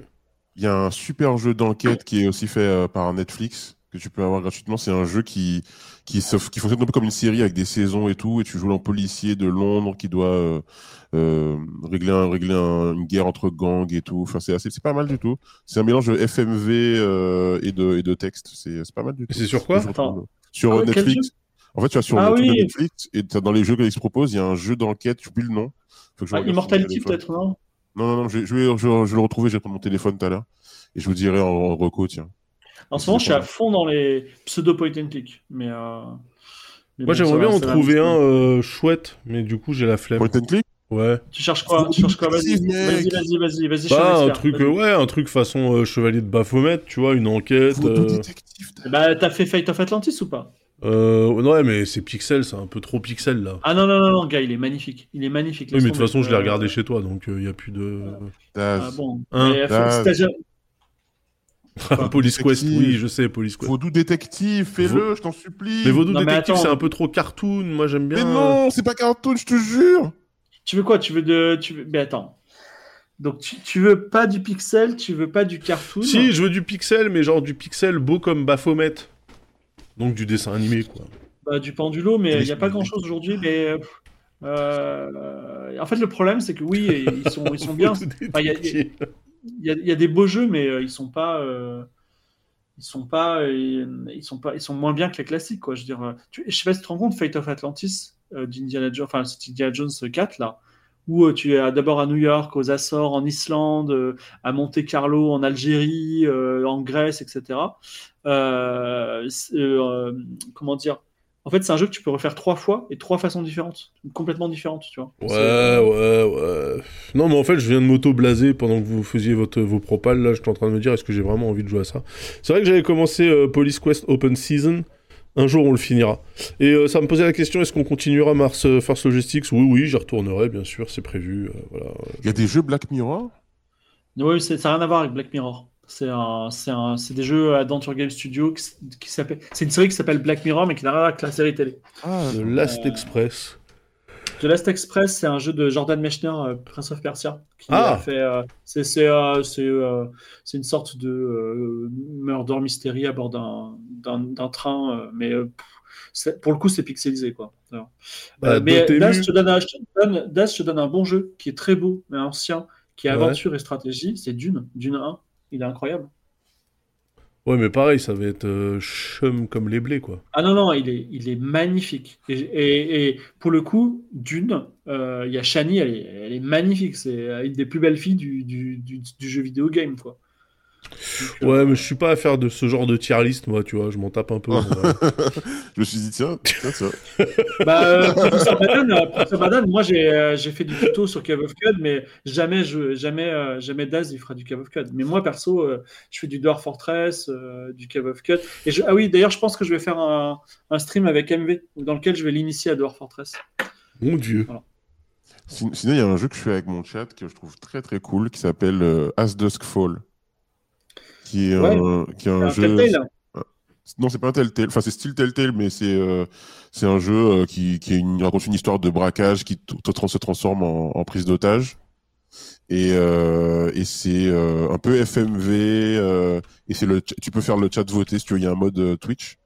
Il y a un super jeu d'enquête qui est aussi fait euh, par Netflix, que tu peux avoir gratuitement. C'est un jeu qui, qui, fonctionne un peu comme une série avec des saisons et tout, et tu joues un policier de Londres qui doit euh, euh, régler, un, régler un- une guerre entre gangs et tout. Enfin, c'est assez, c'est pas mal du tout. C'est un mélange de FMV euh, et, de, et de texte. C'est c'est pas mal du tout. C'est sur quoi Je Sur Ah, Netflix. En fait, tu as sur Ah oui. Netflix et dans les jeux que Netflix propose, il y a un jeu d'enquête, j'oublie le nom. Faut que je Ah, Immortality peut-être, non? Non, non, non, je, vais- je vais, je, je vais le retrouver, je vais prendre mon téléphone tout à l'heure. Et je vous dirai en, en reco, tiens. En ce moment, je suis à fond dans les pseudo point and click, mais. euh, mais Moi bon, j'aimerais va, bien en trouver un euh, chouette, mais du coup j'ai la flemme. Point and click? Ouais. Tu cherches quoi? Tu cherches quoi? Vas-y, vas-y, vas-y, vas-y, vas-y. Bah un truc, euh, ouais, un truc façon euh, chevalier de Baphomet, tu vois, une enquête. Euh, Bah, t'as fait Fight of Atlantis ou pas? Euh, ouais, mais c'est pixel, c'est un peu trop pixel là. Ah non, non, non, non, gars, il est magnifique. Il est magnifique. Oui, mais de toute façon, je l'ai Euh, regardé chez toi, donc il n'y a plus de. Ah bon. Hein jamais- Police Quest, oui, je sais, Police Quest. Vaudou détective, fais-le, je t'en supplie. Mais Vaudou Détective, c'est un peu trop cartoon, moi j'aime bien. Mais non, c'est pas cartoon, je te jure. Tu veux quoi Tu veux de. Tu veux... Mais attends. Donc, tu, tu veux pas du pixel, tu veux pas du cartoon? Si, je veux du pixel, mais genre du pixel beau comme Baphomet. Donc du dessin animé, quoi. Bah, du pendulo, mais il n'y a pas oui. grand chose aujourd'hui. Mais euh, euh, en fait, le problème, c'est que oui, ils sont, ils sont bien. Enfin, il y y, a, il y a des beaux jeux, mais euh, ils sont pas. euh, ils sont pas, ils sont pas, ils sont moins bien que les classiques, quoi. Je veux dire, tu, je sais pas si tu te rends compte, Fate of Atlantis d'Indiana Jones, enfin Indiana Jones 4 là, où euh, tu es d'abord à New York, aux Açores, en Islande, euh, à Monte Carlo, en Algérie, euh, en Grèce, etc. Comment dire? En fait, c'est un jeu que tu peux refaire trois fois et trois façons différentes, complètement différentes, tu vois. Ouais, ouais, ouais. Non, mais en fait, je viens de m'auto-blaser pendant que vous faisiez votre, vos propals. Là, j'étais en train de me dire, est-ce que j'ai vraiment envie de jouer à ça? C'est vrai que j'avais commencé Police Quest Open Season. Un jour, on le finira. Et euh, ça me posait la question, est-ce qu'on continuera Mars euh, Force Logistics? Oui, oui, j'y retournerai, bien sûr, c'est prévu. euh, voilà. Il y a des jeux Black Mirror? Oui, c'est- ça n'a rien à voir avec Black Mirror. C'est des jeux Adventure Game Studio qui, s'appelle. C'est une série qui s'appelle Black Mirror, mais qui n'a rien à voir avec la série télé. Ah, The Last Express. The Last Express, c'est un jeu de Jordan Mechner, euh, Prince of Persia, qui Ah. a fait. euh, c'est c'est euh, c'est, c'est une sorte de murder mystery à bord d'un train, mais pour le coup, c'est pixelisé quoi. Alors, Bah, mais. Das, je te donne un, je te donne- Das, je te donne un bon jeu qui est très beau, mais ancien, qui est Ouais. aventure et stratégie. C'est Dune, Dune 1. Il est incroyable. Ouais, mais pareil, ça va être euh, chum comme les blés, quoi. Ah non, non, il est, il est magnifique. Et, et- pour le coup, Dune, euh, il y a Shani, elle est, elle est magnifique. C'est euh, une des plus belles filles du- du jeu vidéo game, quoi. Ouais, mais je suis pas à faire de ce genre de tier list, moi, tu vois, je m'en tape un peu. Je me suis dit, tiens, tiens ça. Bah, euh, Professeur Banane, euh, Banane, moi j'ai euh, j'ai fait du tuto sur Cave of Code, mais jamais, je, jamais, euh, jamais Daz il fera du Cave of Code. Mais moi perso, euh, je fais du Dwarf Fortress, euh, du Cave of Code. Et je- ah oui, d'ailleurs, je pense que je vais faire un, un stream avec MV dans lequel je vais l'initier à Dwarf Fortress. Mon dieu. Sin- Sinon, il y a un jeu que je fais avec mon chat que je trouve très très cool qui s'appelle euh, As Dusk Fall. Qui est Ouais. un, qui est un, Un jeu. Telltale. Non, c'est pas un Telltale. Enfin, c'est style Telltale, mais c'est euh, c'est un jeu euh, qui, qui est une, raconte une histoire de braquage qui se transforme en, en prise d'otage. Et, euh, et c'est euh, un peu FMV. euh, et c'est le, tu peux faire le chat voter si tu veux. Il y a un mode euh, Twitch.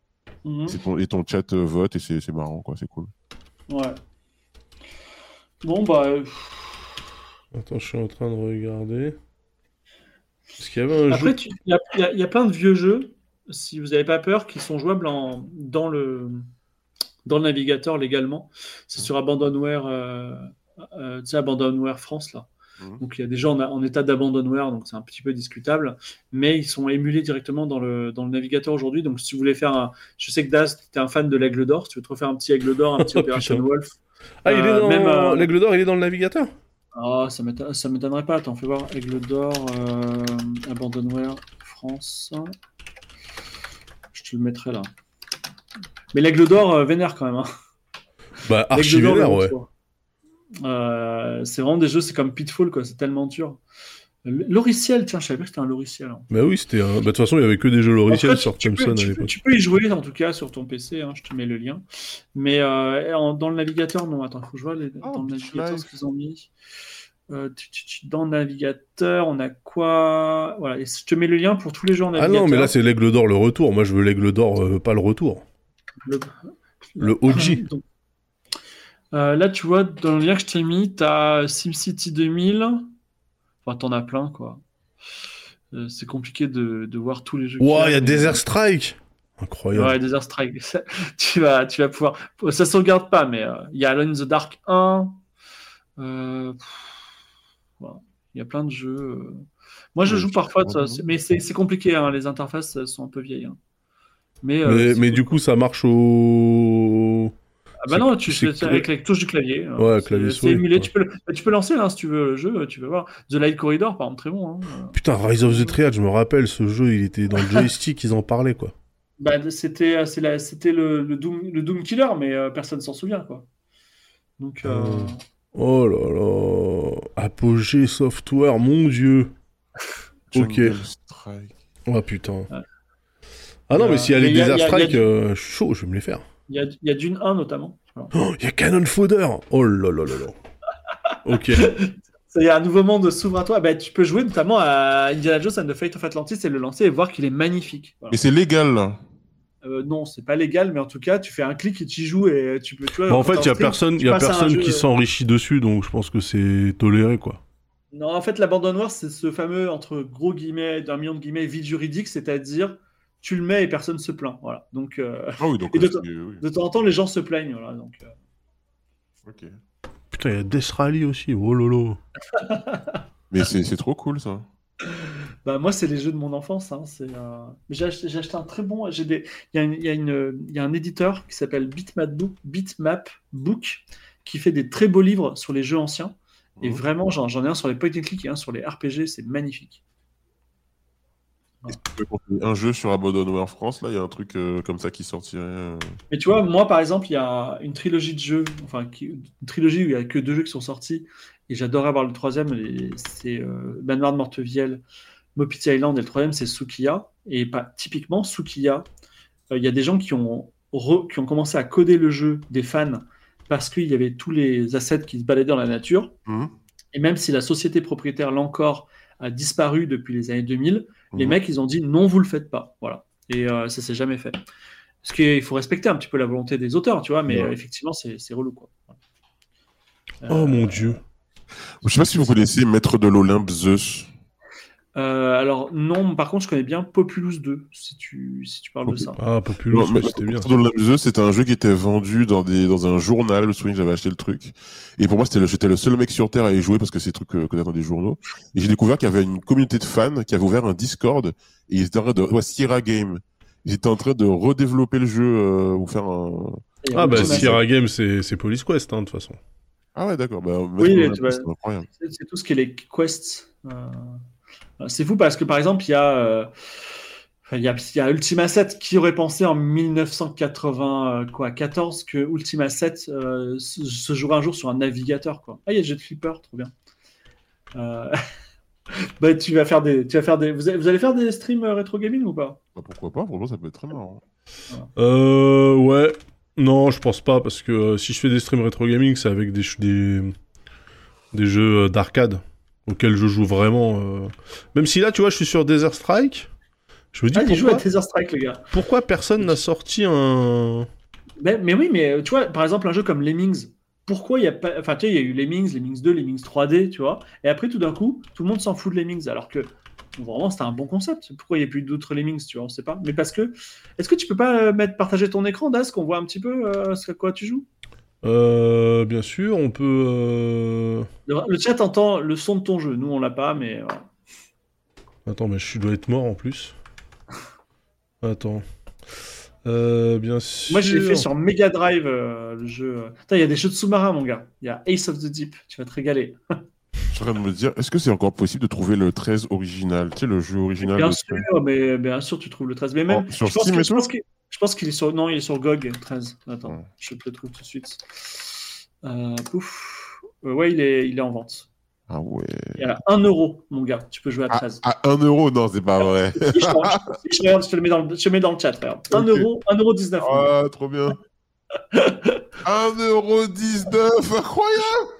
Mhm. Ton, et ton chat euh, vote et c'est c'est marrant, quoi. C'est cool. Ouais. Bon, bah. euh, Attends, je suis en train de regarder. Parce qu'il y avait un jeu. Après, il y, a- y y plein de vieux jeux, si vous n'avez pas peur, qui sont jouables en, dans, le, dans le navigateur légalement. C'est sur Abandonware, euh, euh, tu sais, Abandonware France, là. Mhm. Donc, il y a des gens en, en état d'abandonware, donc c'est un petit peu discutable, mais ils sont émulés directement dans le, dans le navigateur aujourd'hui. Donc, si vous voulez faire un. Je sais que Daz, tu es un fan de l'Aigle d'Or, si tu veux te refaire un petit Aigle d'Or, un petit Oh, Operation. Wolf. Ah, il est Euh, dans. même, euh, L'aigle d'or, il est dans le navigateur? Ah, ça m'éton- ça m'étonnerait pas. Attends, fais voir. Aigle d'or, euh, Abandonware, France. Je te le mettrai là. Mais l'aigle d'or, euh, vénère quand même. Hein. Bah, archi vénère, ouais. Euh, c'est vraiment des jeux, c'est comme Pitfall, quoi. C'est tellement dur. L- Loriciel, tiens, je savais pas que c'était un loriciel. hein. Bah oui, c'était un. Bah, de toute façon, il y avait que des jeux logiciels sur tu, tu peux, Thompson à l'époque. tu peux y jouer en tout cas sur ton PC, hein, je te mets le lien. Mais euh, en- dans le navigateur, non, attends, il faut que je vois les- Oh, dans le navigateur Life. ce qu'ils ont mis. Euh, dans le navigateur, on a quoi? Voilà, et je te mets le lien pour tous les jeux en Ah navigateur. non, mais là, c'est l'aigle d'or, le retour. Moi, je veux l'aigle d'or, euh, pas le retour. le, Le OG. Donc, euh, là, tu vois, dans le lien que je t'ai mis, tu as SimCity 2000. Enfin, t'en as plein, quoi. Euh, c'est compliqué de, de voir tous les jeux. Ouah, il y a mais- Desert Strike Incroyable. Ouais, Desert Strike. Ça, tu, vas, tu vas pouvoir. Ça sauvegarde pas, mais euh, il y a Alone in the Dark 1. Euh, pff, voilà. Il y a plein de jeux. euh. Moi, je Ouais, joue parfois, ça, mais c'est compliqué. hein, Les interfaces sont un peu vieilles. hein. Mais, euh, Mais, mais du coup, ça marche au. Ah bah non, tu fais ça avec les touches du clavier. hein. Ouais, clavier c'est émulé. Tu peux, le, bah, tu peux lancer là, si tu veux le jeu, tu veux voir. The Light Corridor, par exemple, très bon. hein. Putain, Rise of the Triad, je me rappelle, ce jeu, il était dans le joystick, ils en parlaient, quoi. Bah, c'était euh, la- c'était le, le, Doom, le Doom Killer, mais euh, personne s'en souvient. quoi. Donc, euh, Euh, Oh là là. Apogée Software, mon dieu. Ok. Oh putain. Ouais. Ah non, mais s'il y a mais y a- y y euh, suis chaud, je vais me les faire. Il y, a, il y a Dune 1 notamment. Oh, il y a Cannon Fodder Oh là là là là. Ok. Ça y est, un nouveau monde s'ouvre à toi. Bah, tu peux jouer notamment à Indiana Jones and the Fate of Atlantis et le lancer et voir qu'il est magnifique. Voilà. Mais c'est légal, là. Euh, non, c'est pas légal, mais en tout cas, tu fais un clic et tu y joues et tu peux. Tu vois, Bah, en fait, il y a personne, y a personne qui s'enrichit dessus, donc je pense que c'est toléré, quoi. Non, en fait, l'abandon noir, c'est ce fameux, entre gros guillemets, d'un million de guillemets, vide juridique, c'est-à-dire tu le mets et personne se plaint. Voilà. Donc, euh, Ah oui, donc. Et de temps- c'est- oui. de temps en temps, les gens se plaignent. Voilà. Donc, euh, Ok. Putain, il y a Death Rally aussi, oh lolo. Mais c'est c'est trop cool, ça. Bah, moi, c'est les jeux de mon enfance. Hein, euh, J'ai acheté, un très bon. J'ai des... il, y a il, y il y un éditeur qui s'appelle Bitmap Book, Bitmap Book qui fait des très beaux livres sur les jeux anciens. Et Mhm. vraiment, j'en, j'en ai un sur les point and click et un sur les RPG. C'est magnifique. Est-ce que tu peux conseiller un jeu sur Abandonware France, là, il y a un truc euh, comme ça qui sortirait. euh, Mais tu vois, moi, par exemple, il y a une trilogie de jeux, enfin, qui- une trilogie où il n'y a que deux jeux qui sont sortis, et j'adorerais avoir le troisième, c'est euh, Manoir de Mortevielle, Mopiti Island, et le troisième, c'est Sukiya. Et pas, typiquement, Sukiya, euh, il y a des gens qui ont, re- qui ont commencé à coder le jeu, des fans, parce qu'il y avait tous les assets qui se baladaient dans la nature, mhm, et même si la société propriétaire, l'encore, a disparu depuis les années 2000, les mhm. mecs, ils ont dit non, vous le faites pas. Voilà. Et euh, ça s'est jamais fait. Parce qu'il faut respecter un petit peu la volonté des auteurs, tu vois, mais Ouais. euh, effectivement, c'est c'est relou, quoi. Oh mon dieu. Je sais pas si vous connaissez Maître de l'Olympe Zeus. Euh, alors, non, par contre, je connais bien Populous 2, si tu, si tu parles de ça. Ah, Populous, Non, mais c'était bien. Un jeu qui était vendu dans, des, dans un journal. Je me souviens que j'avais acheté le truc. Et pour moi, c'était le, j'étais le seul mec sur Terre à y jouer parce que c'est des trucs qu'on a dans des journaux. Et j'ai découvert qu'il y avait une communauté de fans qui avait ouvert un Discord. Et ils étaient en train de. Ouais, Sierra Game. Ils étaient en train de redévelopper le jeu euh, ou faire un. Ah bah Sierra Game, c'est c'est Police Quest, hein, de toute façon. Ah ouais, d'accord. Bah, Oui, c'est tout ce qui est les quests. Euh, C'est fou parce que par exemple, il y a, euh, enfin, il y a, il y a Ultima 7 qui aurait pensé en 1980 quoi 14 que Ultima 7 euh, se se jouerait un jour sur un navigateur quoi. Ah il y a Jet Flipper, trop bien. Euh, bah, tu vas faire des, tu vas faire des, vous allez, vous allez faire des streams euh, rétro gaming ou pas? Bah, pourquoi pas Pour moi, ça peut être très marrant. Euh, ouais. Non, je pense pas, parce que euh, si je fais des streams rétro gaming, c'est avec des, ch- des, des jeux euh, d'arcade auxquels je joue vraiment. euh. Même si là, tu vois, je suis sur Desert Strike, je me dis Ah, il joue à pourquoi, Tether Strike les gars. pourquoi personne n'a sorti un. Mais, mais oui, mais tu vois, par exemple, un jeu comme Lemmings, pourquoi il y a pas. Enfin, tu sais, il y a eu Lemmings, Lemmings 2, Lemmings 3D, tu vois. Et après, tout d'un coup, tout le monde s'en fout de Lemmings, alors que vraiment, c'était un bon concept. Pourquoi il n'y a plus d'autres Lemmings, tu vois, on sait pas. Mais parce que. Est-ce que tu peux pas euh, mettre, partager ton écran, Das, qu'on voit un petit peu euh, ce à quoi tu joues? Euh, bien sûr, on peut. euh, le, le chat entend le son de ton jeu. Nous, on l'a pas, mais. voilà. Attends, mais je suis- dois être mort en plus. Attends. Euh, bien sûr. Moi, je l'ai fait sur Mega Drive, euh, le jeu. euh. Putain, il y a des jeux de sous-marins, mon gars. Il y a Ace of the Deep, tu vas te régaler. Je suis en train de me dire, est-ce que c'est encore possible de trouver le 13 original? Tu sais, le jeu original Bien de sûr, mais bien sûr, tu trouves le 13. Mais même, Oh, sur je pense Steam que- et je tout pense qu'il je pense qu'il est sur. Non, il est sur GOG 13. Attends, Ouais. je te le trouve tout de suite. Euh, pouf. Euh, ouais, il est, il est en vente. Ah ouais. A 1 euro, mon gars. Tu peux jouer à À, 13. à 1 euro Non, c'est pas vrai. Je, je- je- regarde, je te le mets dans le, je te le mets dans le chat. Regarde. 1 Ok. euro, 1 euro 19. mon gars. Ah, trop bien. 1,19€, incroyable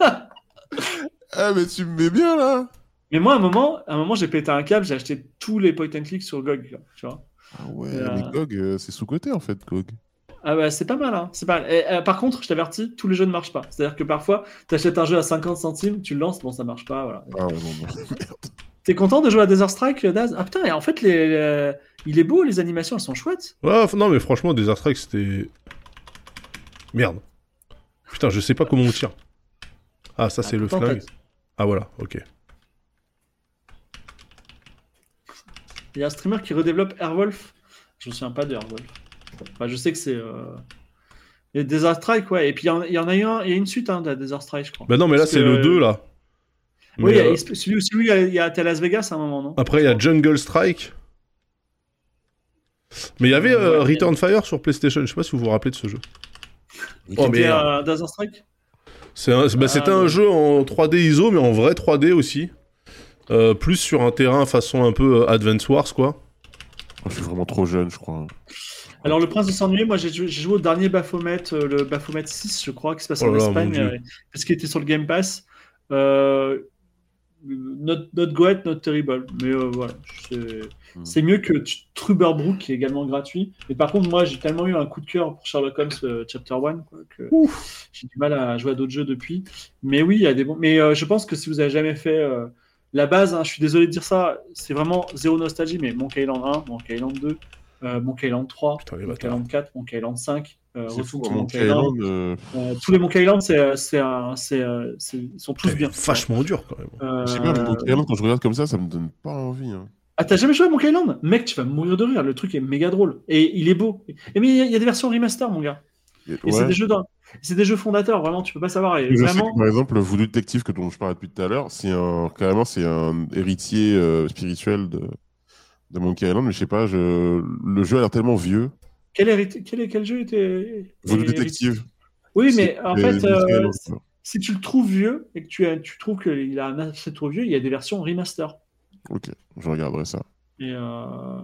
Ah, mais tu me mets bien, là Mais moi, à un moment, à un moment j'ai pété un câble. J'ai acheté tous les point and click sur GOG. Tu vois. Ah ouais, Euh. mais GOG, euh, c'est sous-côté, en fait, GOG. Ah bah c'est pas mal, hein. c'est pas mal. Et, euh, par contre, je t'avertis, tous les jeux ne marchent pas. C'est-à-dire que parfois, tu achètes un jeu à 50 centimes, tu le lances, bon ça marche pas, voilà. Ah ouais, non, non. T'es content de jouer à Desert Strike, Daz? Ah putain, et en fait, les, les- il est beau, les animations, elles sont chouettes. Ouais, non, mais franchement, Desert Strike, c'était. Merde. Putain, je sais pas comment on tire. Ah, ça, c'est le pourtant, flingue. t'as- Ah, voilà, ok. Il y a un streamer qui redéveloppe Airwolf. Je me souviens pas de Airwolf. Enfin, je sais que c'est. Euh... Desert Strike, ouais. Et puis il y, en- il y en a eu un, il y a une suite hein, de Desert Strike, je crois. Bah non, mais là, c'est que- le 2, là. Oui, Mais, il y a- euh, celui, celui, il y a été à Las Vegas à un moment, non Après, il y a Jungle Strike. Mais il y avait euh, Ouais. Return Fire sur PlayStation. Je sais pas si vous vous rappelez de ce jeu. Oh, un Desert Strike C'est un- bah, C'était Ah, un ouais. jeu en 3D ISO, mais en vrai 3D aussi. Euh, plus sur un terrain façon un peu euh, Advance Wars, quoi. Je suis vraiment trop jeune, je crois. Alors, le prince de s'ennuyer, moi j'ai joué, j'ai joué au dernier Baphomet, euh, le Baphomet 6, je crois, qui se passe Oh en là là, Espagne, euh, parce qu'il était sur le Game Pass. Euh, not, not great, not terrible. Mais euh, voilà, c'est Hmm. c'est mieux que Truberbrook, qui est également gratuit. Mais par contre, moi j'ai tellement eu un coup de cœur pour Sherlock Holmes euh, Chapter 1 quoi, que j'ai du mal à jouer à d'autres jeux depuis. Mais oui, il y a des bons. Mais euh, je pense que si vous avez jamais fait. Euh, la base, hein, je suis désolé de dire ça, c'est vraiment zéro nostalgie, mais Monkey Island 1, Monkey Island 2, euh, Monkey Island 3, Putain, Monkey. Island 4, Monkey Island 5, Euh, Retour fou, Monkey Island. Island, euh, Euh, tous les Monkey Island, c'est, c'est, euh, c'est- ils sont tous bien. Vachement dur quand même. Euh, Je sais pas, Monkey Island, quand je regarde comme ça, ça me donne pas envie. hein. Ah, t'as jamais joué à Monkey Island? Mec, tu vas mourir de rire. Le truc est méga drôle. Et il est beau. Et mais il y, a- il y a des versions remaster, mon gars. Et- Et c'est des jeux d'un- c'est des jeux fondateurs, vraiment, tu peux pas savoir. Et Je sais vraiment, que, par exemple, le Voodoo Detective que dont je parlais depuis tout à l'heure, c'est un carrément c'est un héritier euh, spirituel de, de Monkey Island, mais je sais pas, je... le jeu a l'air tellement vieux. quel, quel, quel jeu était. Voodoo Detective. Oui, mais en fait, euh, si- tu le trouves vieux et que tu, as- tu trouves qu'il a un assez trop vieux, il y a des versions remaster. Ok, je regarderai ça. Et, euh,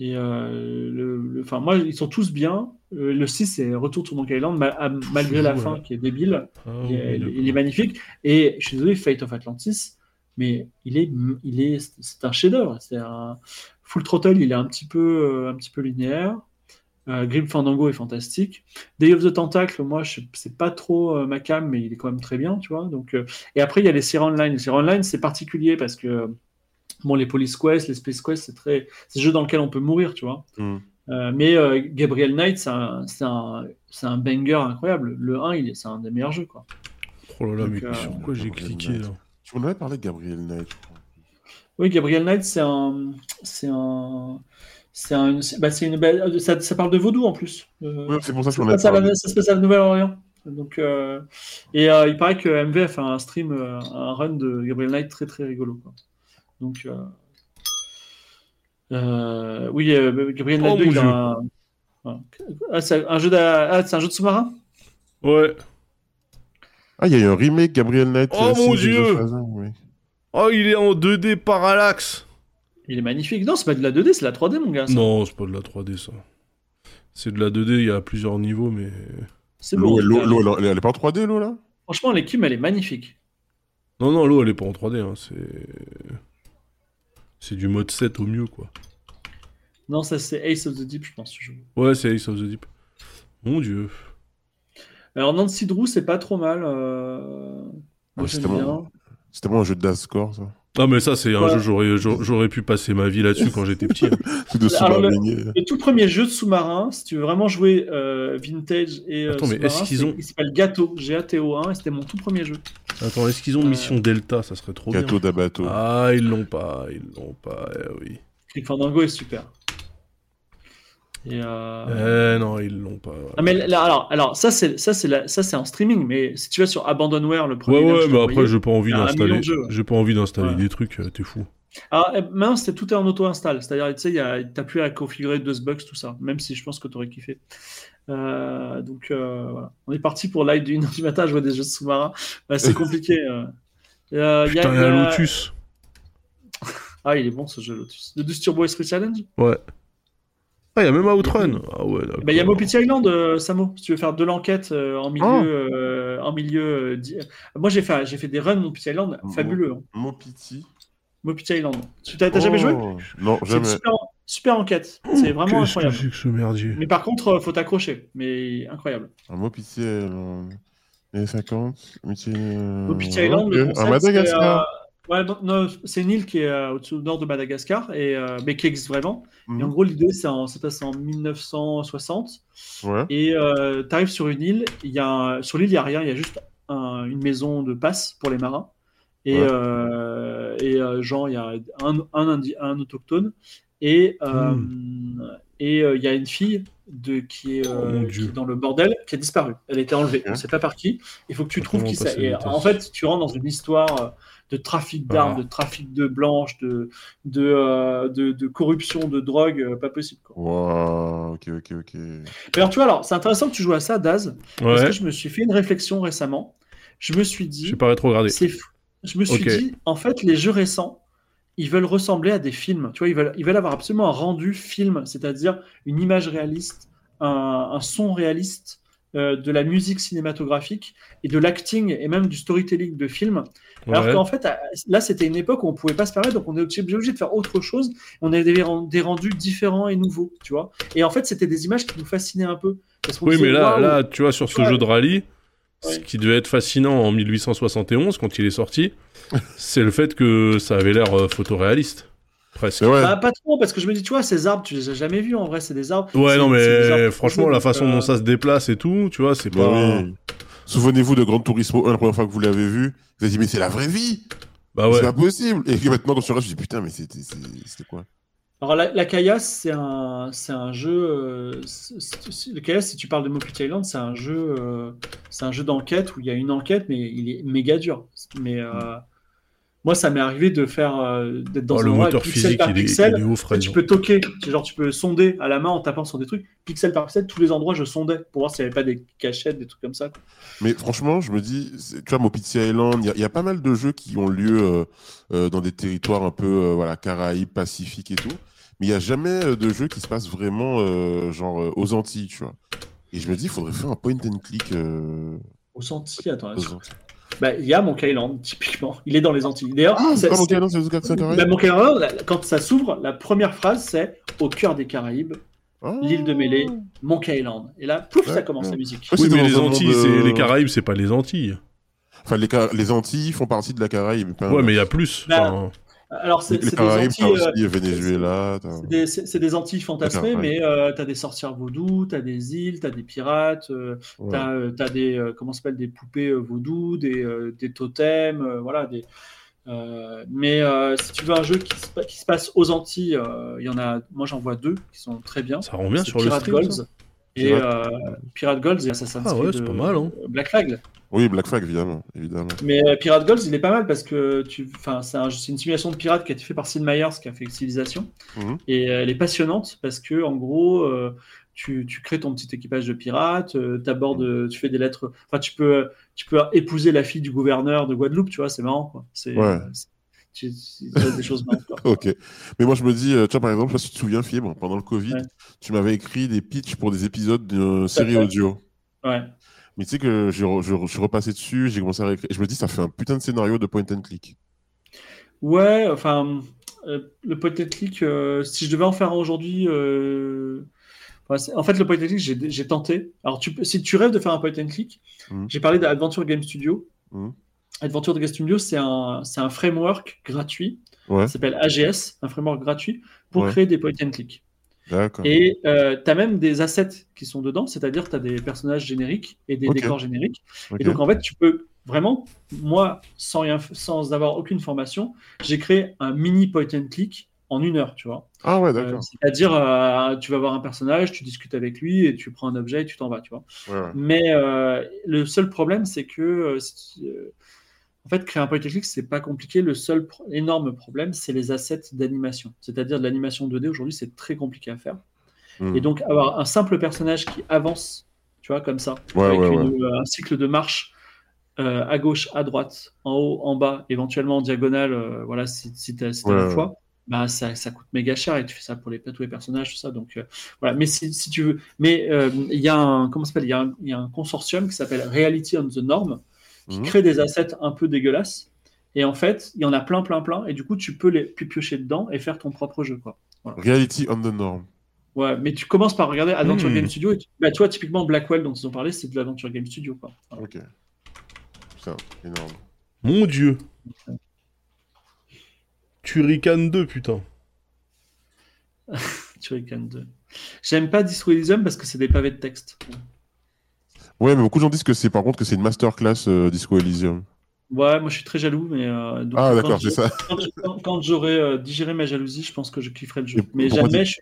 et euh, le, le- enfin, moi, ils sont tous bien. Euh, le 6, c'est Retour to Monkey Island, ma- à- malgré la Ouais. fin qui est débile. Ah, il, est, oui, il d'accord. est magnifique. Et je suis désolé, Fate of Atlantis, mais il est, il est, c'est un chef-d'œuvre. C'est un Full Throttle, il est un petit peu, euh, un petit peu linéaire. Euh, Grim Fandango est fantastique. Day of the Tentacle, moi, je- c'est pas trop euh, ma cam, mais il est quand même très bien, tu vois. Donc, euh, et après, il y a les séries online. Les séries online, c'est particulier parce que bon, les Police Quest, les Space Quest, c'est très, c'est des jeux dans lesquels on peut mourir, tu vois. Hmm. Euh, mais euh, Gabriel Knight, c'est un, c'est un, c'est un banger incroyable. Le 1, il est, c'est un des meilleurs jeux, quoi. Oh là là, Donc, mais euh, sur quoi j'ai cliqué là Tu m'en avais parlé de Gabriel Knight. Oui, Gabriel Knight, c'est un, c'est un, c'est un, c'est- bah, c'est une belle, ça, ça parle de vaudou en plus. Euh, Ouais, c'est pour ça passe à parlé. la, ça se passe à la Nouvelle-Orléans. Donc, euh, et euh, il paraît que MV a fait un stream, un run de Gabriel Knight très très rigolo. Quoi. Donc, euh, euh, oui, euh, Gabriel Oh, Knight 2, mon il a Dieu. un, ah, c'est un jeu d'a- ah, c'est un jeu de sous-marin? Ouais. Ah, il y a eu un remake Gabriel Knight. Oh, mon Dieu oui. Oh, il est en 2D parallaxe Il est magnifique. Non, c'est pas de la 2D, c'est la 3D, mon gars. ça. Non, c'est pas de la 3D ça. C'est de la 2D, il y a plusieurs niveaux, mais. C'est bon. L'eau, l'eau, putain. l'eau, elle, est pas en 3D, l'eau, là? Franchement, l'équipe, elle est magnifique. Non, non, l'eau elle est pas en 3D, hein. c'est. C'est du mode 7 au mieux quoi. Non, ça c'est Ace of the Deep, je pense. Ouais, c'est Ace of the Deep. Mon dieu. Alors Nancy Drew, c'est pas trop mal. euh, C'est tellement un jeu de Dascore, ça. Ah, mais ça, c'est un jeu, j'aurais, pu passer ma vie là-dessus quand j'étais petit. hein. Tout de Alors, le- tout premier jeu de sous-marin, si tu veux vraiment jouer euh, vintage et euh, Attends, mais sous-marin, est-ce qu'ils ont- il s'appelle Gato, G-A-T-O-1, et c'était mon tout premier jeu. Attends, est-ce qu'ils ont Mission Delta Ça serait trop Gâteau bien. d'abato. Ah, ils l'ont pas, ils l'ont pas, eh oui. Click Fandango est super. Et euh... Eh non, ils l'ont pas. voilà. Ah, mais là, alors, alors ça c'est ça c'est la- ça c'est en streaming, mais si tu vas sur Abandonware, le premier. Ouais, ouais, mais envoyé- après, j'ai pas envie d'installer. de jeux, ouais. J'ai pas envie d'installer Ouais. des trucs, euh, t'es fou. Ah, eh, maintenant, c'était tout est en auto-install. C'est-à-dire, tu sais, a- t'as plus à configurer DOSBox, tout ça. Même si je pense que tu aurais kiffé. Euh, donc, euh, voilà. On est parti pour live du 1h du matin à jouer des jeux de sous-marins. Bah, c'est compliqué. euh. Euh, il y a- Putain, il y a- Lotus. Ah, il est bon ce jeu Lotus. Le Lotus Turbo Express Challenge? Ouais. Ah, il y a même Outrun. Ah ouais, bah, Il y a Mopiti Island, euh, Samo. Si tu veux faire de l'enquête euh, en milieu. Oh. euh, en milieu euh, di- Moi, j'ai fait, j'ai fait des runs Mopiti Island fabuleux. hein. Mopiti. Mopiti Island. Tu t'as t'as jamais joué? Oh, Non, C'est une jamais. super, super enquête. C'est vraiment Qu'est-ce que incroyable. c'est que ce merdier Mais par contre, euh, faut t'accrocher. Mais incroyable. Un Mopiti, euh, les 50. Mopiti, euh, Island, le ok. concept, À Madagascar. c'est, euh, ouais, non, non, c'est une île qui est euh, au-dessus au nord de Madagascar, et, euh, mais qui existe vraiment. Et en gros, l'idée, c'est en, ça se passe en 1960. Ouais. Et tu arrives sur une île. Il y a un- sur l'île, il n'y a rien. Il y a juste un- une maison de passe pour les marins. Et, Ouais. euh, et euh, genre, il y a un, un, indi- un autochtone. Et euh, et euh, il y a une fille de, qui, est, euh, Oh, qui Dieu. est dans le bordel qui a disparu. Elle a été enlevée. On ne sait pas par qui. Il faut que tu trouves qui c'est. en fait, tu rentres dans une histoire euh, de trafic d'armes, de trafic de blanches, de, de, euh, de, de corruption, de drogue, euh, pas possible. Quoi. Wow, ok, ok, ok. Alors, tu vois, alors, c'est intéressant que tu joues à ça, Daz, parce Ouais, que je me suis fait une réflexion récemment. Je me suis dit, j'ai pas rétrogradé. c'est fou. Je me suis dit, en fait, les jeux récents, ils veulent ressembler à des films. Tu vois, ils veulent, ils veulent avoir absolument un rendu film, c'est-à-dire une image réaliste, un, un son réaliste, euh, de la musique cinématographique et de l'acting et même du storytelling de film. Alors qu'en fait, là, c'était une époque où on pouvait pas se permettre, donc on est obligé de faire autre chose. On avait des, ren- des rendus différents et nouveaux, tu vois. Et en fait, c'était des images qui nous fascinaient un peu. Parce Oui, disait, mais là, là, tu vois, sur ce Ouais. jeu de rallye, ce qui devait être fascinant en 1871, quand il est sorti, c'est le fait que ça avait l'air euh, photoréaliste. Presque. Mais ouais. Bah, pas trop, parce que je me dis, tu vois, ces arbres, tu les as jamais vus en vrai, c'est des arbres. Ouais, C'est- non, c'est mais franchement, la façon euh, dont ça se déplace et tout, tu vois, c'est Bah pas. oui. Souvenez-vous de Gran Turismo 1, la première fois que vous l'avez vu, vous avez dit, mais c'est la vraie vie Bah C'est ouais. pas possible Et maintenant, quand je regarde, je dis, putain, mais c'est- c'était quoi? Alors, la, la c'est un, c'est un jeu. euh, c'est- c'est- le Kaias, si tu parles de Monkey Island, c'est un jeu, euh, c'est un jeu d'enquête où il y a une enquête, mais il est méga dur. Mais euh, moi, ça m'est arrivé de faire, euh, d'être dans Oh, un le endroit moteur pixel physique, par il est, pixel. il est ouf, Et Fred. tu peux toquer, genre tu peux sonder à la main en tapant sur des trucs, pixel par pixel, tous les endroits je sondais pour voir s'il n'y avait pas des cachettes, des trucs comme ça. quoi. Mais franchement, je me dis, c'est- tu vois, Mopiti Island, il y a- il y, a pas mal de jeux qui ont lieu euh, euh, dans des territoires un peu, euh, voilà, Caraïbes, Pacifique et tout. Mais il n'y a jamais euh, de jeu qui se passe vraiment, euh, genre, euh, aux Antilles, tu vois. Et je me dis, il faudrait faire un point and click euh, Aux Antilles, attends. aux Antilles. Bah, il y a Monkey Island, typiquement. Il est dans les Antilles. D'ailleurs, Ah, c'est Monkey Island, c'est bah, Monkey Island, la- quand ça s'ouvre, la première phrase c'est au cœur des Caraïbes, Ah. l'île de Mêlée, Monkey Island. Et là, pouf, ça commence ouais. la musique. Ouais, Oui, mais les Antilles, euh, les Caraïbes, c'est pas les Antilles. Enfin, les, Car- les Antilles font partie de la Caraïbe. pas- Ouais, mais il y a plus. Bah, enfin, Alors, c'est des Antilles. euh, Venezuela. C'est des, des Antilles fantasmées, D'accord, ouais. mais euh, t'as des sorcières vaudou, t'as des îles, t'as des pirates, euh, Ouais. t'as euh, des euh, comment s'appelle des poupées euh, vaudou, des, euh, des totems, euh, voilà. Des, euh, mais euh, si tu veux un jeu qui se, pa- qui se passe aux Antilles, euh, il y en a. Moi, j'en vois deux qui sont très bien. ça rend bien sur le Pirate stream. Golds et Pirate- euh, Pirate Golds et Assassin's Ah ouais, Creed. c'est pas mal, hein. Black Flag. Oui, Black Flag, évidemment. évidemment. Mais euh, Pirate Golds, il est pas mal parce que tu, enfin, c'est un- c'est une simulation de pirate qui a été fait par Sid Meier's qui a fait Civilization. Mhm. Et euh, elle est passionnante parce que, en gros, euh, tu, tu crées ton petit équipage de pirates, euh, t'abordes, euh, tu fais des lettres. Enfin, tu peux, tu peux épouser la fille du gouverneur de Guadeloupe, tu vois, c'est marrant, quoi. C'est, Ouais. tu- tu- tu fais des choses marrantes. Ok. Mais moi, je me dis, tu vois, par exemple, si tu te souviens, Fibre, pendant le Covid, Ouais. tu m'avais écrit des pitchs pour des épisodes d'une série fait. audio. Ouais. Mais tu sais que je, je suis repassé dessus, j'ai commencé à réécrire. Je me dis, ça fait un putain de scénario de point and click. Ouais, enfin, euh, le point and click, euh, si je devais en faire un aujourd'hui, euh, enfin, en fait, le point and click, j'ai tenté. Alors, tu, si tu rêves de faire un point and click, Mhm. j'ai parlé d'Adventure Game Studio. Mhm. Adventure Game Studio, c'est un, un framework gratuit, Ouais, ça s'appelle AGS, un framework gratuit pour Ouais. créer des point and click. Et tu as même des assets qui sont dedans, c'est-à-dire tu as des personnages génériques et des décors génériques. Et donc, en fait, tu peux vraiment, moi, sans, rien, sans avoir aucune formation, j'ai créé un mini point and click en une heure, tu vois. Ah ouais, Euh, d'accord. C'est-à-dire, euh, tu vas voir un personnage, tu discutes avec lui et tu prends un objet et tu t'en vas, tu vois. Ouais, ouais. Mais euh, le seul problème, c'est que, euh, euh, en fait, créer un point click, c'est pas compliqué. Le seul pro- énorme problème, c'est les assets d'animation. C'est-à-dire de l'animation 2D, aujourd'hui, c'est très compliqué à faire. Hmm. Et donc, avoir un simple personnage qui avance, tu vois, comme ça, Ouais, avec ouais, une- euh, un cycle de marche euh, à gauche, à droite, en haut, en bas, éventuellement en diagonale, euh, voilà, si, si tu as, ouais. fois, bah, ça, ça coûte méga cher et tu fais ça pour les, tous les personnages, tout ça. Donc, euh, voilà. Mais si, si tu veux, mais il y a un, comment s'appelle, y, il y a un consortium qui s'appelle Reality on the Norm qui Mhm. crée des assets un peu dégueulasses. Et en fait, il y en a plein, plein, plein. Et du coup, tu peux les piocher dedans et faire ton propre jeu, quoi. Reality on the norm. Ouais, mais tu commences par regarder Adventure Hmm. Game Studio. Et tu... bah, tu vois, typiquement Blackwell dont ils ont parlé, c'est de l'Adventure Game Studio, quoi. Voilà. Ok. Putain, énorme. Mon dieu. Turrican 2, putain. Turrican 2. J'aime pas Disco Elysium parce que c'est des pavés de texte. Ouais, mais beaucoup de gens disent que c'est par contre que c'est une masterclass euh, Disco Elysium. Ouais, moi je suis très jaloux, mais. euh, donc, Ah d'accord, c'est ça. Quand, j'aurai euh, digéré ma jalousie, je pense que je kifferai le jeu. Et Mais jamais. Je,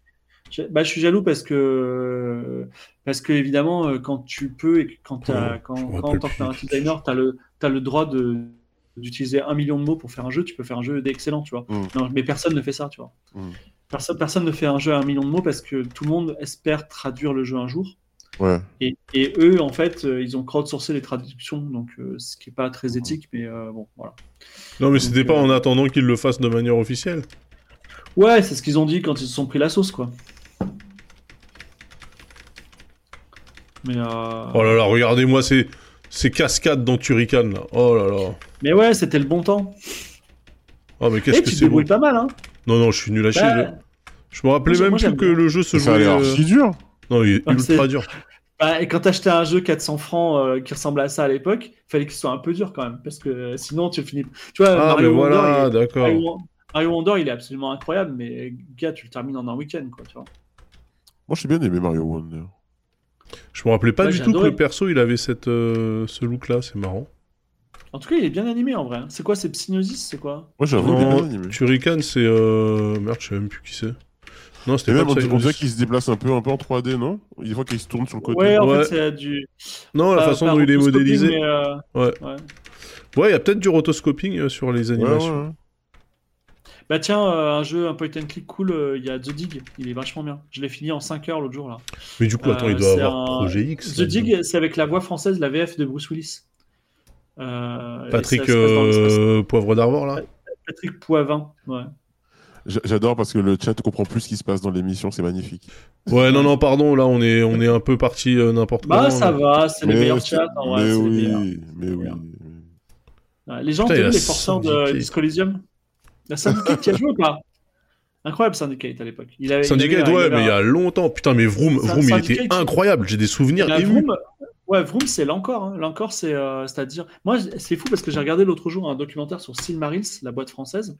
je- bah, je suis jaloux parce que. Parce que, évidemment, euh, quand tu peux et quand, Oh, quand, quand en tant que designer, tu as le, t'as le droit de d'utiliser un million de mots pour faire un jeu, tu peux faire un jeu d'excellent, tu vois. Mm. Non, mais personne ne fait ça, tu vois. Mm. Personne, personne ne fait un jeu à un million de mots parce que tout le monde espère traduire le jeu un jour. Ouais. Et, et eux, en fait, euh, ils ont crowdsourcé les traductions, donc euh, ce qui est pas très éthique, mais euh, bon, voilà. Non, mais c'était pas euh, en attendant qu'ils le fassent de manière officielle. Ouais, c'est ce qu'ils ont dit quand ils se sont pris la sauce, quoi. Mais, euh, Oh là là, regardez-moi ces, ces cascades dans Turrican, là. Oh là là. mais ouais, c'était le bon temps. Oh, mais qu'est-ce Et que tu te c'est débrouilles pas mal, hein. Non, non, je suis nul à chier. Bah, Je, je me rappelais moi, même moi, plus que le jeu se Ça a jouait... l'air euh, archi dur. Non, il est Ah, ultra dur. bah, et quand t'achetais un jeu 400 francs euh, qui ressemblait à ça à l'époque, il fallait qu'il soit un peu dur quand même, parce que sinon tu finis. Tu vois, Ah, Mario mais Wonder, voilà, il est- d'accord. Mario, Mario Wonder, il est absolument incroyable, mais gars, tu le termines en un week-end, quoi, tu vois. Moi, j'ai bien aimé Mario Wonder. Je me rappelais pas Ouais, du tout que le perso il avait cette, euh, ce look-là, c'est marrant. En tout cas, il est bien animé en vrai. C'est quoi, c'est Psygnosis, c'est quoi? Moi, j'avoue, il est bien animé. Shuriken c'est. Euh... Merde, je sais même plus qui c'est. Non, c'était même, pas on dirait- on dirait qu'il se déplace un peu, un peu en 3D, non? Des fois qu'il se tourne sur le côté. Ouais, en Ouais. fait, c'est du. Non, la façon dont il est rotoscoping, modélisé. euh, Ouais. ouais. Ouais, il y a peut-être du rotoscoping euh, sur les animations. ouais. Bah tiens, euh, un jeu, un point and click cool, euh, il y a The Dig, il est vachement bien. Je l'ai fini en 5 heures l'autre jour là. Mais du coup, attends, Euh, il doit avoir un- Projet X. The là. Dig, c'est avec la voix française, la VF de Bruce Willis. Euh, Patrick ça euh, Poivre d'Arvor, là Patrick Poivin, ouais. J'a- J'adore parce que le chat comprend plus ce qui se passe dans l'émission, c'est magnifique. Ouais, non, non, pardon, là, on est, on est un peu parti euh, n'importe Bah comment. ça va, c'est les meilleurs chats en vrai. mais les oui, meilleurs. mais oui. Ouais, Les gens, t'as vu les forceurs de Syndicate. Disco La Syndicate, tu as joué ou pas? Incroyable Syndicate à l'époque. Il avait, il Syndicate, avait- ouais, il mais il y a longtemps. Putain, mais Vroom, Vroom il était incroyable. J'ai des souvenirs émus. Vroom, Ouais, Vroom, c'est l'encore. Hein. L'encore, c'est, euh, c'est-à-dire. Moi, c'est fou parce que j'ai regardé l'autre jour un documentaire sur Silmarils, la boîte française.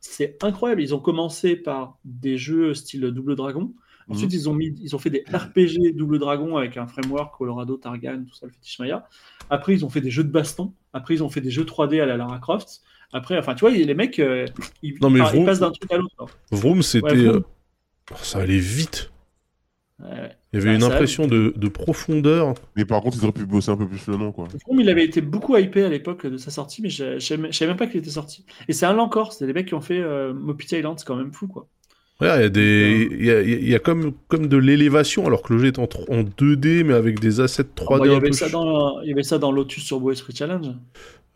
C'est incroyable. Ils ont commencé par des jeux style Double Dragon. Ensuite, ils, ont mis, ils ont fait des RPG Double Dragon avec un framework Colorado, Targan, tout ça, le fétiche Maya. Après, ils ont fait des jeux de baston. Après, ils ont fait des jeux 3D à la Lara Croft. Après, enfin, tu vois, les mecs, euh, ils, Non, mais enfin, ils Vroom- passent d'un truc à l'autre. Vroom, c'était. Ouais, Vroom. euh, oh, ça allait vite. Ouais. Il y avait une impression de, de profondeur. Mais par contre, ils auraient pu bosser un peu plus le nom, quoi. Vroom, il avait été beaucoup hypé à l'époque de sa sortie, mais je je savais je savais même pas qu'il était sorti. Et c'est un encore, c'est des mecs qui ont fait euh, Mopiti Island, c'est quand même fou, quoi. Ouais, il y a des, il y a, il y a comme, comme de l'élévation, alors que le jeu est en, en 2D, mais avec des assets 3D Ah, bah, il, y un avait peu. ça dans, il y avait ça dans Lotus Turbo Street Challenge.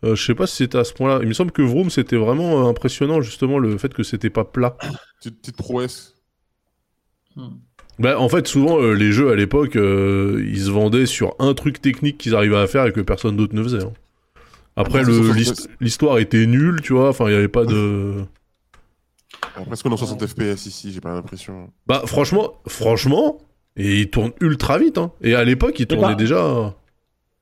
Euh, je sais pas si c'était à ce point-là. Il me semble que Vroom, c'était vraiment euh, impressionnant, justement, le fait que c'était pas plat. Petite, petite prouesse. Hmm. Bah, en fait, souvent, euh, les jeux à l'époque, euh, ils se vendaient sur un truc technique qu'ils arrivaient à faire et que personne d'autre ne faisait. hein. Après, le- l'hist- l'histoire était nulle, tu vois. Enfin, il n'y avait pas de. Après, qu'on est en 60 FPS ici, j'ai pas l'impression. Bah, franchement, franchement, et il tourne ultra vite. Hein. Et à l'époque, il tournait pas- déjà.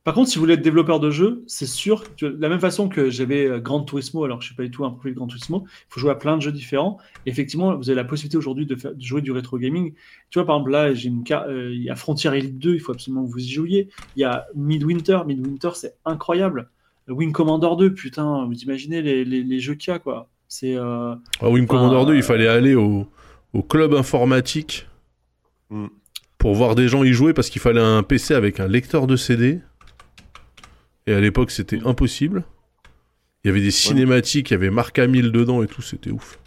Par contre, si vous voulez être développeur de jeu, c'est sûr que de la même façon que j'avais euh, Gran Turismo, alors que je suis pas du tout un profil Gran Turismo, il faut jouer à plein de jeux différents. Effectivement, vous avez la possibilité aujourd'hui de, jouer du rétro gaming. Tu vois, par exemple, là, j'ai une car- euh, il y a Frontier Elite 2, il faut absolument que vous y jouiez. Il y a Midwinter, Midwinter, c'est incroyable. Wing Commander 2, putain, vous imaginez les, les- les jeux qu'il y a, quoi. C'est euh, À Wing Commander Ah, 2, il fallait aller au, au club informatique Hmm. pour voir des gens y jouer parce qu'il fallait un PC avec un lecteur de CD. Et à l'époque, c'était impossible. Il y avait des cinématiques, il y avait Mark Hamill dedans et tout, c'était ouf.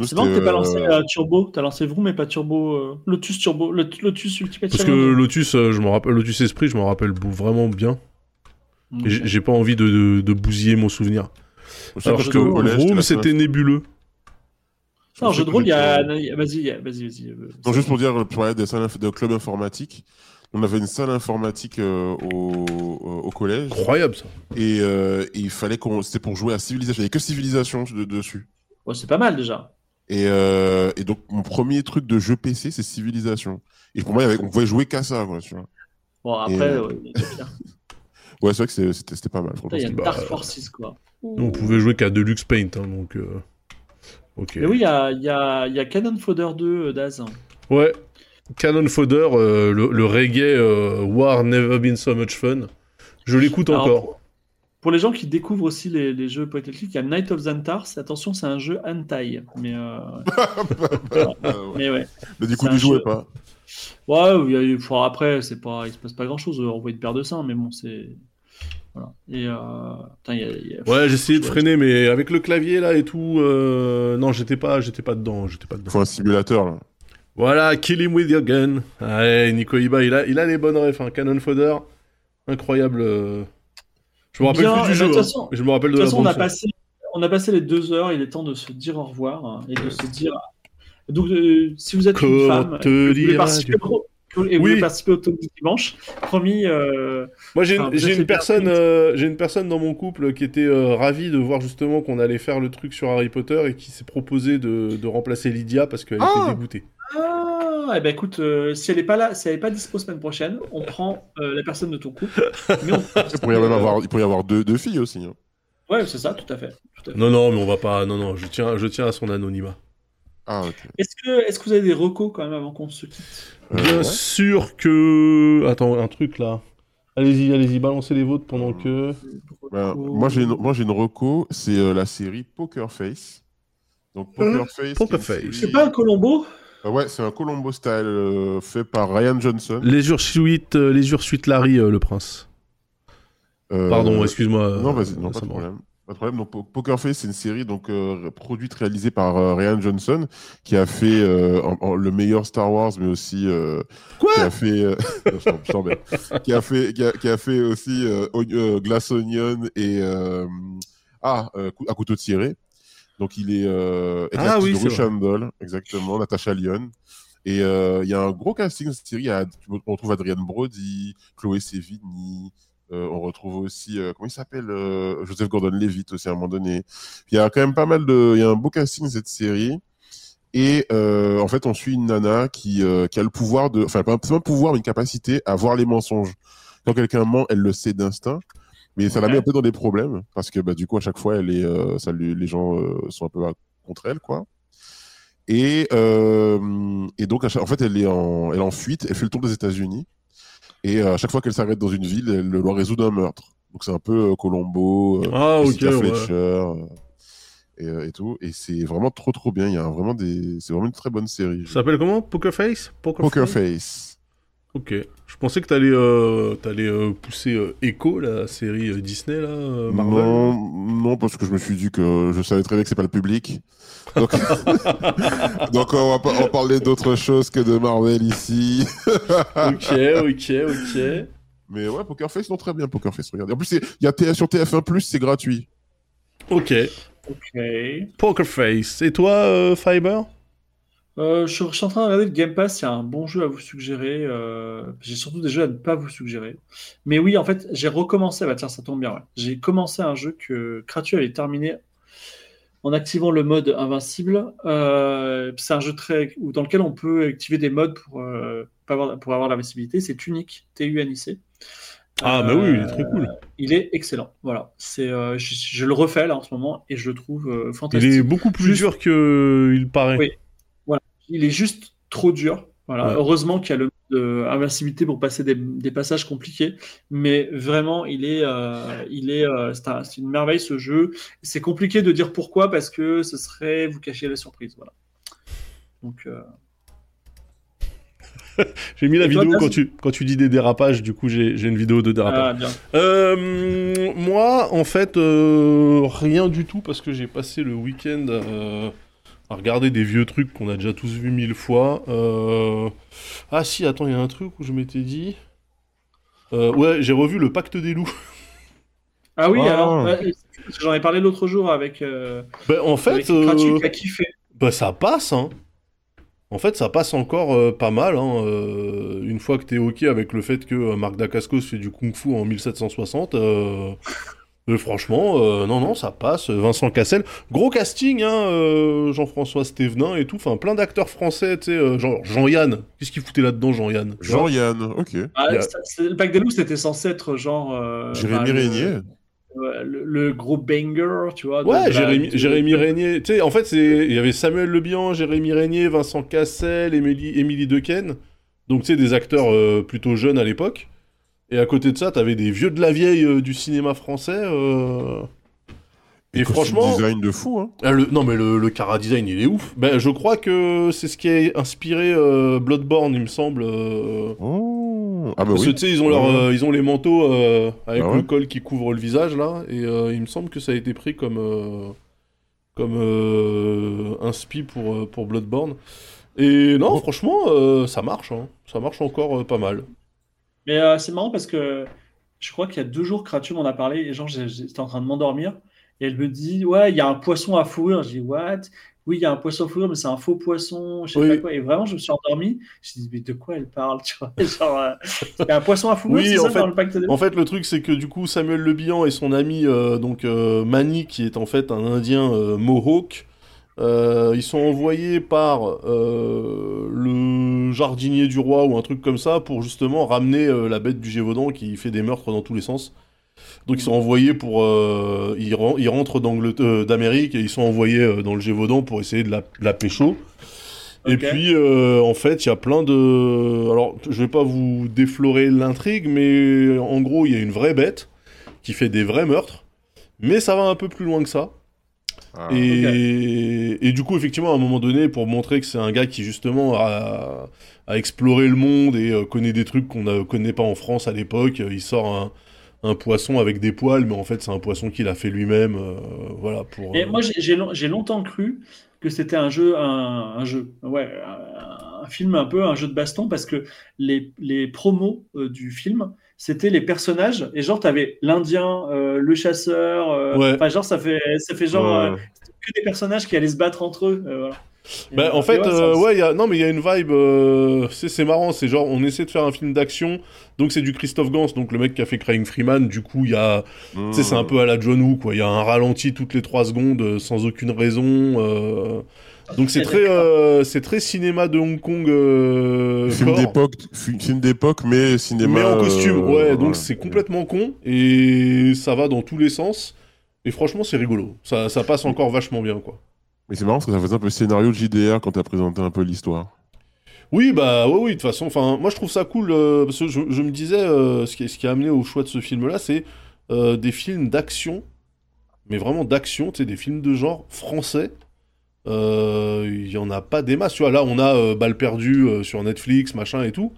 C'est marrant que t'aies pas c'était, lancé euh, euh, Turbo, t'as lancé Vroom mais pas Turbo, euh, Lotus Turbo, Lot- Lotus Ultimate Parce que. Lotus, euh, je me rappelle, Lotus Esprit, je m'en rappelle vraiment bien. Mm. Et j'ai- pas envie de, de- de bousiller mon souvenir. Alors parce que Vroom, c'était nébuleux. Non, je jeu de rôle, il y a. a- Vas-y, vas-y, vas-y. euh, Non, juste pour dire, des salles inf- de club informatique. On avait une salle informatique euh, au, au- au collège Incroyable ça. et, euh, et il fallait qu'on. C'était pour jouer à Civilisation. Il n'y avait que Civilisation de- dessus. Ouais, c'est pas mal déjà. Et, euh, et donc, mon premier truc de jeu PC, c'est Civilisation. Et pour moi, avait- on pouvait jouer qu'à ça, quoi, tu vois. Bon, après, Et, euh, ouais. Ouais, c'est vrai que c'était c'était pas mal. Il y a c'était- Dark Forces, quoi. On pouvait jouer qu'à Deluxe Paint, hein, donc. euh, Ok. Mais oui, il y a, il y, a, y a Cannon Fodder 2 euh, Daz. Ouais. Cannon Fodder, euh, le, le reggae euh, War Never Been So Much Fun. Je l'écoute encore. Pour, pour les gens qui découvrent aussi les, les jeux point il y a Night of Xanthars. Attention, c'est un jeu hentai. Mais, euh, mais ouais. Mais du coup, jouais jeu- pas. Ouais, il y a eu- enfin, après, c'est pas, il se passe pas grand chose. On voit une paire de seins, mais bon, c'est. Voilà. Et. Euh... putain, il y a- y a- Ouais, j'ai essayé de freiner, mais avec le clavier là et tout, euh, non, j'étais pas, j'étais pas dedans, j'étais pas dedans. Faut un simulateur, là. Voilà, kill him with your gun. Ouais, Nico Iba, il a, il a les bonnes refs, hein. Cannon Fodder, incroyable. euh. Je me rappelle Bien, plus du ben, jeu, hein, façon- mais je me rappelle De de, la façon, on a, passé, on a passé les deux heures. Il est temps de se dire au revoir hein, et de se dire. Donc, euh, si vous êtes une Comment femme vous voulez participer au- et vous Oui. voulez participer au talk du dimanche, promis. euh, Moi, j'ai Enfin, une, personne, euh, j'ai une personne dans mon couple qui était euh, ravie de voir justement qu'on allait faire le truc sur Harry Potter et qui s'est proposé de, de remplacer Lydia parce qu'elle Ah était dégoûtée. Ah, eh ben écoute, euh, si elle est pas là, si elle est pas dispo semaine prochaine, on prend euh, la personne de ton couple. Mais on... Il pourrait y même avoir, il pourrait y avoir deux, deux filles aussi. hein. Ouais, c'est ça, tout à fait. tout à fait. Non, non, mais on va pas. Non, non, je tiens, je tiens à son anonymat. Ah, ok. Est-ce que, est-ce que vous avez des recos quand même avant qu'on se quitte? Euh, Bien ouais. sûr que. Attends, un truc là. Allez-y, allez-y, balancez les vôtres pendant que. Ben, moi, j'ai une, moi, j'ai une reco, c'est euh, la série Poker Face. Donc, Poker Face. Poker Face. série- C'est pas un Colombo? Ah ouais, c'est un Colombo style euh, fait par Ryan Johnson. Les Ursuite, euh, les Larry, euh, le prince. Euh, Pardon, excuse-moi. Non, vas-y, non, pas de me- problème. Pas de problème. Donc, Po- Poker Face, c'est une série donc euh, produite, réalisée par euh, Ryan Johnson, qui a fait euh, en- en- le meilleur Star Wars, mais aussi Quoi qui a fait, qui a fait, qui a, qui a fait aussi euh, euh, Glass Onion et ah, à couteau tiré. Donc, il est euh, avec Ah oui, de exactement, Natasha Lyon. Et il y a un gros casting dans cette série. Il y a- on retrouve Adrienne Brody, Chloé Sevigny. Euh, on retrouve aussi, euh, comment il s'appelle euh, Joseph Gordon-Levitt aussi à un moment donné. Il y a quand même pas mal de... Il y a un beau casting cette série. Et euh, en fait, on suit une nana qui, euh, qui a le pouvoir de... Enfin, pas un pouvoir, mais une capacité à voir les mensonges. Quand quelqu'un ment, elle le sait d'instinct. Mais ça la met un peu dans des problèmes. Parce que bah, du coup, à chaque fois, elle est, euh, ça, lui- les gens euh, sont un peu contre elle, quoi. Et, euh, et donc, en fait, elle est, en, elle est en fuite, elle fait le tour des États-Unis. Et euh, à chaque fois qu'elle s'arrête dans une ville, elle doit résoudre un meurtre. Donc, c'est un peu euh, Colombo, euh, Ah, ok, Jessica ouais. Fletcher et, et tout. Et c'est vraiment trop, trop bien. Il y a vraiment des... C'est vraiment une très bonne série. Ça s'appelle comment? Poker Face? Poker Face. Ok. Je pensais que t'allais euh, t'allais, euh, pousser euh, Echo, la série euh, Disney, là, euh, Marvel. Non, non, parce que je me suis dit que je savais très bien que c'est pas le public. Donc, Donc on, va on va parler d'autre chose que de Marvel ici. ok, ok, ok. Mais ouais, Poker Face, non, très bien, Poker Face. Regardez. En plus, il y a TF sur TF1+, c'est gratuit. Ok. Ok. Poker Face. Et toi, euh, Fiber? Euh, je, suis, en train de regarder le Game Pass, il y a un bon jeu à vous suggérer. euh, j'ai surtout des jeux à ne pas vous suggérer. Mais oui, en fait, j'ai recommencé. Bah tiens, ça tombe bien. ouais. J'ai commencé un jeu que Kratu avait terminé en activant le mode invincible. Euh, c'est un jeu très ou dans lequel on peut activer des modes pour, avoir, pour avoir l'invincibilité. C'est Tunic, T-U-N-I-C. Ah, bah oui, il est très cool. Il est excellent. Voilà. C'est, je, je le refais là en ce moment et je le trouve euh, Il fantastique. est beaucoup plus Juste- dur qu'il paraît. Oui. Il est juste trop dur. Voilà. Ouais. Heureusement qu'il y a le de invincibilité pour passer des, des passages compliqués, mais vraiment, il est, euh, il est, euh, c'est un- c'est une merveille ce jeu. C'est compliqué de dire pourquoi parce que ce serait vous cacher la surprise. Voilà. Donc, euh, J'ai mis la Et vidéo quand tu, quand tu dis des dérapages, du coup j'ai j'ai une vidéo de dérapage. ah. Euh, moi, en fait, euh, rien du tout parce que j'ai passé le week-end euh, à regarder des vieux trucs qu'on a déjà tous vus mille fois. Euh, Ah si, attends, il y a un truc où je m'étais dit... Euh, ouais, j'ai revu le Pacte des loups. Ah oui, Ah. alors, ouais, j'en ai parlé l'autre jour avec, euh, Ben, en fait, Kratu euh, qui a kiffé. bah, ça passe, hein. En fait, ça passe encore euh, pas mal, hein. euh, une fois que t'es ok avec le fait que euh, Marc Dacascos fait du kung-fu en 1760, franchement, euh, non, non, ça passe. Vincent Cassel, gros casting, hein, euh, Jean-François Stévenin et tout, enfin plein d'acteurs français, tu sais, euh, genre Jean-Yann. Qu'est-ce qu'il foutait là-dedans, Jean-Yann Jean-Yann, ok. Ah, a- ça- le pack des loups, c'était censé être genre. euh, Jérémy bah, le- Régnier. Le, le gros banger, tu vois. Ouais, la- Jérémy, Jérémy Régnier. Tu sais, en fait, il y avait Samuel Lebihan, Jérémy Régnier, Vincent Cassel, Émilie, Émilie Dequesne. Donc, tu sais, des acteurs euh, plutôt jeunes à l'époque. Et à côté de ça, t'avais des vieux de la vieille euh, du cinéma français. euh, Et Costume franchement, design de fou, hein. ah, le, non mais le, le Cara Design, il est ouf. Ben, je crois que c'est ce qui a inspiré euh, Bloodborne, il me semble. euh, Oh. Ah bah Parce que oui. tu sais, ils ont, leur, Ouais. ils ont les manteaux avec Ah ouais. le col qui couvre le visage là, et il me semble que ça a été pris comme, comme inspi pour, pour Bloodborne. Et non, Oh. franchement, ça marche, hein. ça marche encore pas mal. Mais euh, c'est marrant parce que je crois qu'il y a deux jours, Kratu m'en a parlé et genre j'ai- j'étais en train de m'endormir et elle me dit Ouais, il y a un poisson à fourrure. Je dis What? Oui, il y a un poisson à fourrure, mais c'est un faux poisson, je sais Oui. pas quoi. Et vraiment, je me suis endormi. Je me dis Mais de quoi elle parle? Tu vois Genre, euh, il y a un poisson à fourrure, Oui, c'est en ça fait- dans le pacte des En fait, le truc, c'est que du coup, Samuel Le Bihan et son ami, euh, donc euh, Mani, qui est en fait un Indien euh, Mohawk, euh, ils sont envoyés par euh, le jardinier du roi ou un truc comme ça pour justement ramener euh, la bête du Gévaudan qui fait des meurtres dans tous les sens. Donc ils sont envoyés pour... ils, ren- ils rentrent d'Amérique et ils sont envoyés dans le Gévaudan pour essayer de la, de la pécho. Et puis, en fait, il y a plein de... Alors, je vais pas vous déflorer l'intrigue, mais en gros, il y a une vraie bête qui fait des vrais meurtres. Mais ça va un peu plus loin que ça. Ah. Et, et du coup, effectivement, à un moment donné, pour montrer que c'est un gars qui, justement, a, a exploré le monde et euh, connaît des trucs qu'on ne connaît pas en France à l'époque, euh, il sort un, un poisson avec des poils, mais en fait, c'est un poisson qu'il a fait lui-même. euh, voilà, pour... Et moi, j'ai- j'ai long- j'ai longtemps cru que c'était un jeu, un, un jeu, ouais, un, un film un peu, un jeu de baston, parce que les, les promos euh, du film, c'était les personnages, et genre, t'avais l'Indien, euh, le chasseur, euh, Ouais. enfin, genre, ça fait, ça fait genre Ouais. euh, que des personnages qui allaient se battre entre eux. euh, voilà. Bah, en fait, ouais, ça- euh, ouais, il y a... non, mais il y a une vibe. euh, C'est c'est marrant, c'est genre, on essaie de faire un film d'action, donc c'est du Christophe Gans, donc le mec qui a fait Crying Freeman. Du coup, il y a, Mmh. tu sais, c'est un peu à la John Woo, quoi. Il y a un ralenti toutes les 3 secondes sans aucune raison. Euh, Donc c'est très, euh, c'est très cinéma de Hong Kong. euh, Film d'époque, fi- film d'époque, mais cinéma. Mais en costume, euh, ouais, donc voilà. c'est complètement con et ça va dans tous les sens. Et franchement, c'est rigolo. Ça, ça passe encore vachement bien, quoi. Mais c'est marrant parce que ça faisait un peu scénario de JDR quand t'as présenté un peu l'histoire. Oui, bah oui, oui, de toute façon, enfin, moi je trouve ça cool euh, parce que je, je me disais, euh, ce, qui, ce qui a amené au choix de ce film-là, c'est euh, des films d'action, mais vraiment d'action, tu sais, des films de genre français. Euh, Il y en a pas des masses, tu vois. Là, on a euh, Balle perdue euh, sur Netflix, machin et tout.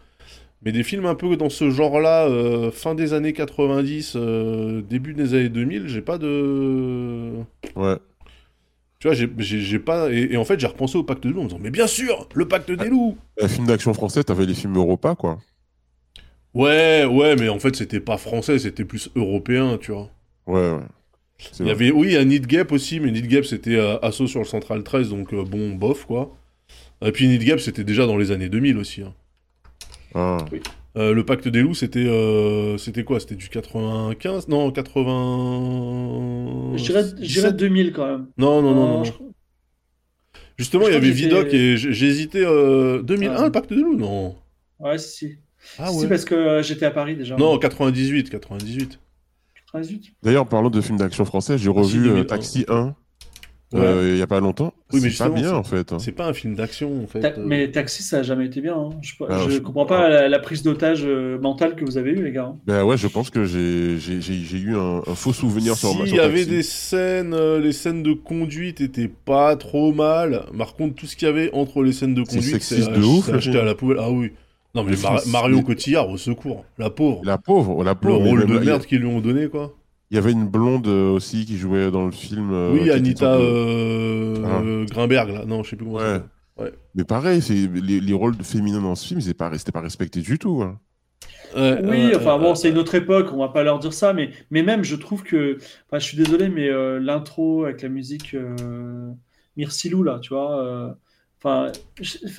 Mais des films un peu dans ce genre-là, euh, fin des années 90, euh, début des années 2000, j'ai pas de. Ouais. Tu vois, j'ai- pas. Et, et en fait, j'ai repensé au Pacte des loups en me disant, mais bien sûr, le Pacte des loups Un film d'action français, t'avais les films Europa, quoi. Ouais, ouais, mais en fait, c'était pas français, c'était plus européen, tu vois. Ouais, ouais. Il y avait, oui, il y a Need Gap aussi, mais Need Gap, c'était euh, assaut sur le Central 13, donc euh, bon, bof, quoi. Et puis Need Gap, c'était déjà dans les années 2000 aussi. hein. Ah. Euh, le Pacte des loups, c'était euh, c'était quoi? C'était du 95 Non, 80... Je dirais, je dirais 2000 quand même. Non, non, non, non. Euh, non. je- Justement, je il y avait Vidoc et j- j'ai hésité... euh, 2001, Ah. le Pacte des loups? Non. Ouais, si, si. Ah Si, ouais. parce que euh, j'étais à Paris déjà. Non, 98, 98. 98. D'ailleurs, en parlant de films d'action français, j'ai Taxi revu euh, 2001. Taxi 1 Ouais. euh, il y a pas longtemps. Oui, mais c'est pas bien, en fait. hein. C'est pas un film d'action, en fait. Ta- euh. Mais Taxi, ça a jamais été bien. hein. Je, Ah, je je- comprends pas la, la prise d'otage euh, mentale que vous avez eue, les gars. hein. Ben ouais, je pense que j'ai eu un, un faux souvenir sur ma S'il sur y avait des scènes, euh, les scènes de conduite étaient pas trop mal. Par contre, tout ce qu'il y avait entre les scènes de conduite, sexiste c'est de ouf, acheté à la poubelle. Ah oui. Non mais Mar- c'est- Mario mais- Cotillard, au secours, la pauvre. La pauvre, la Le pauvre. mais rôle de a- merde qu'ils lui ont donné, quoi. Il y avait une blonde euh, aussi qui jouait dans le film. euh, oui, Anita euh, Ah. euh, Grimberg, là. Non, je sais plus comment Ouais. ça Ouais. Mais pareil, c'est les, les rôles de féminins dans ce film, c'était pas, c'était pas respecté du tout. hein. Oui, enfin bon, c'est une autre époque, on va pas leur dire ça, mais, mais même je trouve que, enfin, je suis désolé, mais euh, l'intro avec la musique euh, Mircilou là, tu vois, euh, enfin,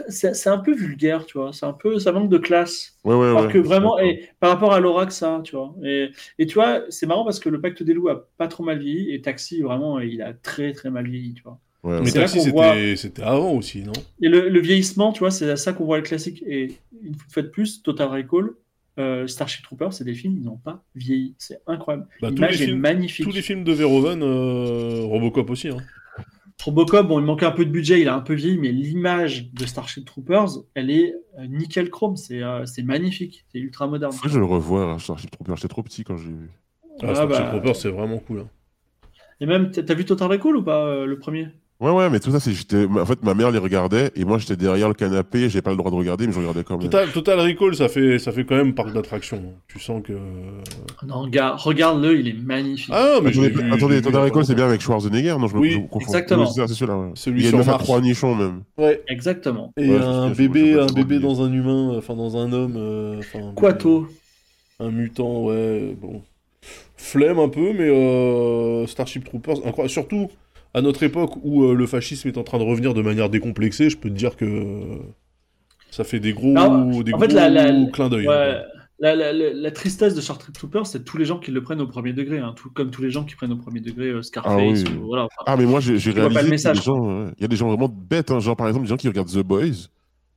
c'est un peu vulgaire, tu vois, c'est un peu, ça manque de classe. Ouais, ouais, Alors ouais. que vraiment, et par rapport à Laura que ça, tu vois. Et, et tu vois, c'est marrant parce que le Pacte des loups a pas trop mal vieilli et Taxi, vraiment, il a très très mal vieilli, tu vois. Ouais, Mais Taxi, c'était voit- avant aussi, non? Et le, le vieillissement, tu vois, c'est à ça qu'on voit le classique. Et une fois de plus, Total Recall, euh, Starship Troopers, c'est des films, ils n'ont pas vieilli. C'est incroyable. Bah, tous, les L'image est films, magnifique. tous les films de Verhoeven, euh, Robocop aussi. Hein. Robocop, bon, il manquait un peu de budget, il a un peu vieilli, mais l'image de Starship Troopers, elle est euh, nickel chrome. C'est euh, c'est magnifique. C'est ultra moderne. Faut que je le revoie, Starship Troopers. J'étais trop petit quand j'ai vu. Ah, Ah, Starship bah, Troopers, c'est vraiment cool. hein. Et même, t'as t'as vu Total Recall ou pas, euh, le premier? Ouais, ouais, mais tout ça, c'est j'étais. En fait, ma mère les regardait et moi, j'étais derrière le canapé. J'ai pas le droit de regarder, mais je regardais quand même. Total, Total Recall, ça fait, ça fait quand même parc d'attraction. Tu sens que. Non, gars, regarde-le, il est magnifique. Ah non, mais Attendez, vu- Total Recall, c'est bien avec Schwarzenegger, non je me, Oui, me confonds. exactement. Oui, c'est ça, c'est celui-là. ouais. Celui Il y a sur trois nichons même. Ouais. Exactement. Et Ouais, un bébé, un bébé dans un humain, enfin dans un homme, euh, Quato. Un mutant, ouais, bon. Flemme un peu, mais euh, Starship Troopers, incroyable. Surtout à notre époque où euh, le fascisme est en train de revenir de manière décomplexée, je peux te dire que euh, ça fait des gros, Non, des en gros fait, la- la- clins d'œil. Ouais, hein. la, la- la- la tristesse de Starship Troopers, c'est tous les gens qui le prennent au premier degré, hein, tout, comme tous les gens qui prennent au premier degré euh, Scarface. Ah oui. ou- voilà, enfin, Ah, mais moi, j'ai réalisé il y a des gens vraiment bêtes, hein, genre par exemple des gens qui regardent The Boys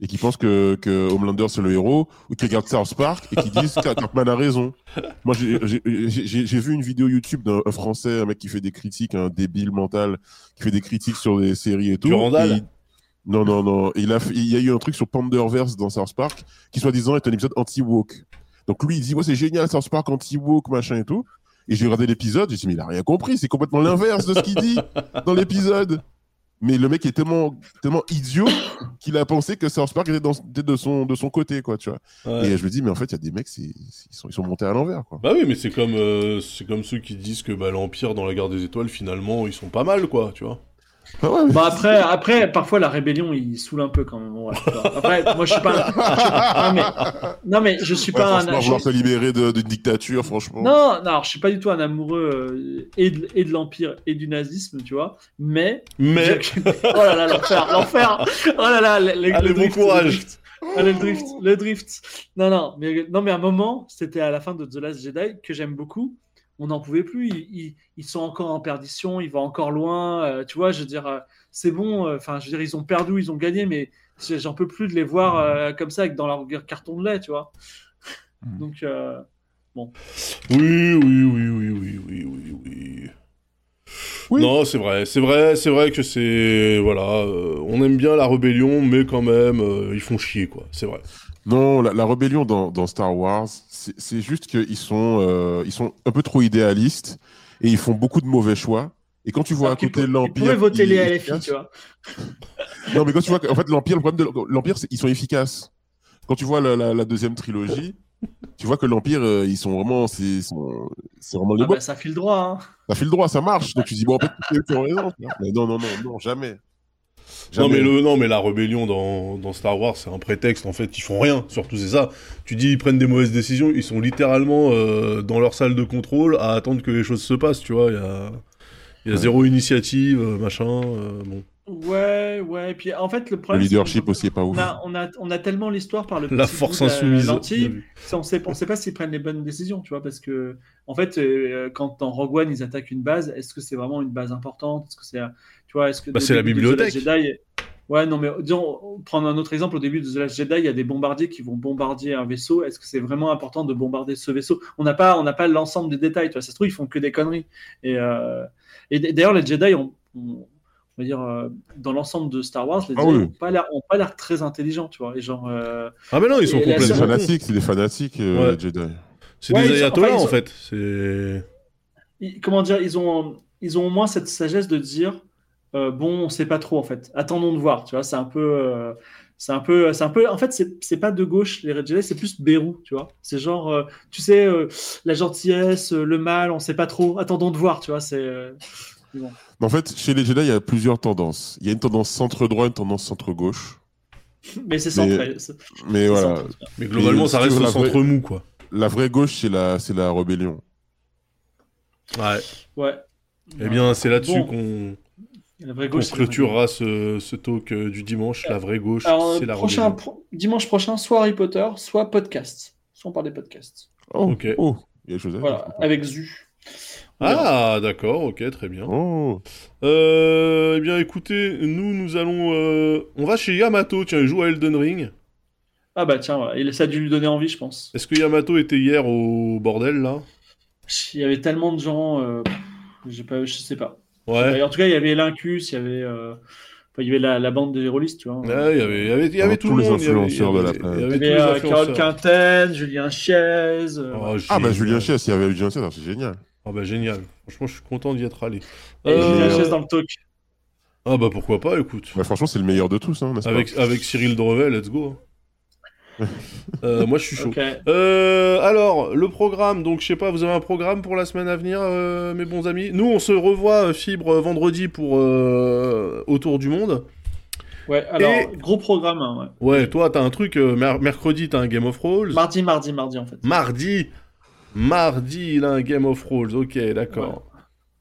et qui pensent que, que Homelander c'est le héros, ou qui regardent South Park et qui disent que Cartman a raison. Moi, j'ai- vu une vidéo YouTube d'un un Français, un mec qui fait des critiques, un débile mental, qui fait des critiques sur des séries et tout. Et il- Non, non, non. Et Il, a, il y a eu un truc sur Panderverse dans South Park, qui soi-disant est un épisode anti-woke. Donc lui, il dit, ouais, c'est génial, South Park anti-woke, machin et tout. Et j'ai regardé l'épisode, j'ai dit, mais il a rien compris, c'est complètement l'inverse de ce qu'il dit dans l'épisode. Mais le mec est tellement, tellement idiot qu'il a pensé que South Park était, dans, était de, son, de son côté, quoi, tu vois. Ouais. Et je me dis, mais en fait, il y a des mecs, c'est- c'est- ils, sont, ils sont montés à l'envers, quoi. Bah oui, mais c'est comme, euh, c'est comme ceux qui disent que bah, l'Empire dans la guerre des étoiles, finalement, ils sont pas mal, quoi, tu vois. Ah ouais, Bah après, après, parfois la rébellion, il saoule un peu quand même. ouais, après, moi je suis pas. un- non, mais... non mais je suis Ouais, pas franchement, un. vouloir se libérer de- d'une dictature, franchement. Non, non, alors, je suis pas du tout un amoureux euh, et de, et de l'empire et du nazisme, tu vois. Mais. Mais, oh là là, l'enfer, l'enfer. Oh là là, le, le- Allez, le bon drift, courage. le drift. Ah, le drift, le drift. Non, non, mais non, mais à un moment, c'était à la fin de The Last Jedi que j'aime beaucoup on n'en pouvait plus. Ils, sont encore en perdition, ils vont encore loin. Euh, tu vois, je veux dire, euh, c'est bon. Euh, enfin, je veux dire, ils ont perdu, ils ont gagné, mais j'en peux plus de les voir comme ça, avec dans leur carton de lait, tu vois. Hmm. Donc, bon. Oui, oui, oui, oui, oui, oui. oui. Non, c'est vrai, c'est vrai, c'est vrai que c'est voilà, on aime bien la rébellion, mais quand même, ils font chier quoi, c'est vrai. Non, la, la rébellion dans, dans Star Wars, c'est juste qu'ils sont, euh, ils sont un peu trop idéalistes et ils font beaucoup de mauvais choix. Et quand tu vois à alors qu'ils côté l'Empire. Pourraient voter les LFI, efficace- tu vois. Non, mais quand tu vois qu'en fait, l'Empire, le problème de l'Empire, c'est qu'ils sont efficaces. Quand tu vois la, la- la deuxième trilogie, tu vois que l'Empire, euh, ils sont vraiment, c'est vraiment les Ah bons. bah, ça file droit. Hein. Ça fait le droit, ça marche. Donc tu dis, bon, en fait, tu as raison. tu. Mais non, non, non, non, jamais. Non mais, le, non mais la rébellion dans, dans Star Wars c'est un prétexte en fait, ils font rien, surtout c'est ça. Tu dis ils prennent des mauvaises décisions, ils sont littéralement euh, dans leur salle de contrôle à attendre que les choses se passent, tu vois, il y a, il y a Ouais. zéro initiative, euh, machin, euh, bon. Ouais, ouais. Et puis en fait, le Le problème. c'est leadership que aussi est pas ouf. On a, on, a, on a tellement l'histoire par le La force bout la insoumise. ça, on sait, on sait pas s'ils prennent les bonnes décisions, tu vois, parce que en fait, euh, quand dans Rogue One ils attaquent une base, est-ce que c'est vraiment une base importante? Est-ce que c'est, tu vois, est-ce que Bah, c'est la bibliothèque. Jedi- Ouais, non, mais disons, prendre un autre exemple, au début de The Last Jedi, il y a des bombardiers qui vont bombarder un vaisseau. Est-ce que c'est vraiment important de bombarder ce vaisseau? On n'a pas, on n'a pas l'ensemble des détails. Tu vois, ça se trouve, ils font que des conneries. Et, euh, et d'ailleurs, les Jedi ont, ont- on va dire, euh, dans l'ensemble de Star Wars, les Ah Jedi oui. ont pas l'air, ont pas l'air très intelligents, tu vois. Et genre, euh, Ah mais non, ils sont C'est des complètement... fanatiques, c'est des fanatiques, euh, Ouais. les Jedi. C'est Ouais, des ayatollahs enfin, en fait, c'est... ils- comment dire, ils ont, ils ont au moins cette sagesse de dire, euh, bon, on sait pas trop en fait. Attendons de voir, tu vois. C'est un peu, euh, c'est un peu, c'est un peu. En fait, c'est c'est pas de gauche les Red Jedi, c'est plus Bérou, tu vois. C'est genre, euh, tu sais, euh, la gentillesse, euh, le mal, on sait pas trop. Attendons de voir, tu vois. C'est euh, bon. En fait, chez les Jedi, il y a plusieurs tendances. Il y a une tendance centre-droit, une tendance centre-gauche. Mais c'est centré. c'est- Mais c'est voilà. Mais globalement, Et ça reste au centre vraie- mou, quoi. la vraie gauche, c'est la, c'est la rébellion. Ouais. Ouais. Eh bien, c'est là-dessus Bon, qu'on la vraie qu'on gauche. c'est- clôturera ce, ce talk euh, du dimanche. La vraie gauche, Alors, c'est la prochain, pro- dimanche prochain, soit Harry Potter, soit podcast. Soit on parle des podcasts. Oh, Ok. oh, il y a des choses à Voilà, dire. avec Zu. On. Ah, d'accord, ok, très bien. Oh, Euh, eh bien, écoutez, nous, nous allons... euh, On va chez Yamato, tiens, il joue à Elden Ring. Ah bah tiens, voilà. Ça a dû lui donner envie, je pense. Est-ce que Yamato était hier au bordel, là? Il y avait tellement de gens, euh, pas, je sais pas. Ouais. En tout cas, il y avait l'Incus, il y avait, euh, enfin, il y avait la, la bande des rôlistes, tu vois. Ouais, il y avait, il y avait, il y avait Tous tout les monde. il y avait- influenceurs il de la planète. Il y Il avait tous les euh, Carole. Quinten, Julien Chiez. euh, Oh. Ah bah. Julien Chies, s'il y avait Julien alors c'est génial. Ah bah génial. Franchement, je suis content d'y être allé. Et Euh, Julien Chiez dans le talk. Ah bah pourquoi pas, écoute. Bah, franchement, c'est le meilleur de tous, hein, n'est-ce pas Avec, avec Cyril Drevet, let's go. Euh, moi, je suis chaud. Euh, alors, le programme, donc je sais pas, vous avez un programme pour la semaine à venir, euh, mes bons amis? Nous, on se revoit, Fibre, vendredi pour Autour du Monde. Ouais, alors, Et- gros programme. hein, ouais. Ouais, toi, t'as un truc, mer- mercredi, t'as un Game of Thrones. Mardi, mardi, mardi, en fait. Mardi, mardi, il a un Game of Thrones, ok, d'accord.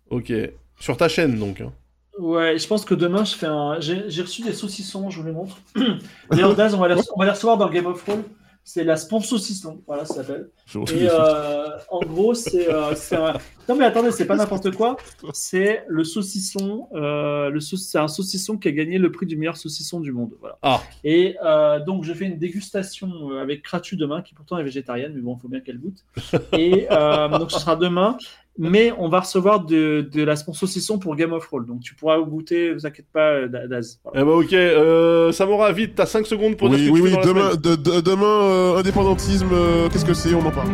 Ok. Sur ta chaîne, donc. hein. Ouais, je pense que demain, je fais un. J'ai reçu des saucissons, je vous les montre. D'ailleurs, Daz, on va les, on va les recevoir dans Game of Thrones. C'est la sponsor saucisson, voilà, ça s'appelle. Et euh, en gros, c'est euh, c'est un... non mais attendez, c'est pas n'importe quoi. C'est le saucisson. Euh, le sau- c'est un saucisson qui a gagné le prix du meilleur saucisson du monde. Voilà. Ah. Et donc je fais une dégustation avec Kratu demain, qui pourtant est végétarienne, mais bon, il faut bien qu'elle goûte. Et donc ce sera demain. Mais on va recevoir de, de la sponsor saucisson pour Game of Roll. Donc tu pourras goûter, ne vous inquiète pas, euh, Daz. Voilà. Eh bah ok, euh, Samora, vite, t'as 5 secondes pour dire ce Oui, que oui, tu oui, fais dans la demain, de- demain euh, indépendantisme, euh, qu'est-ce que c'est? On en parle.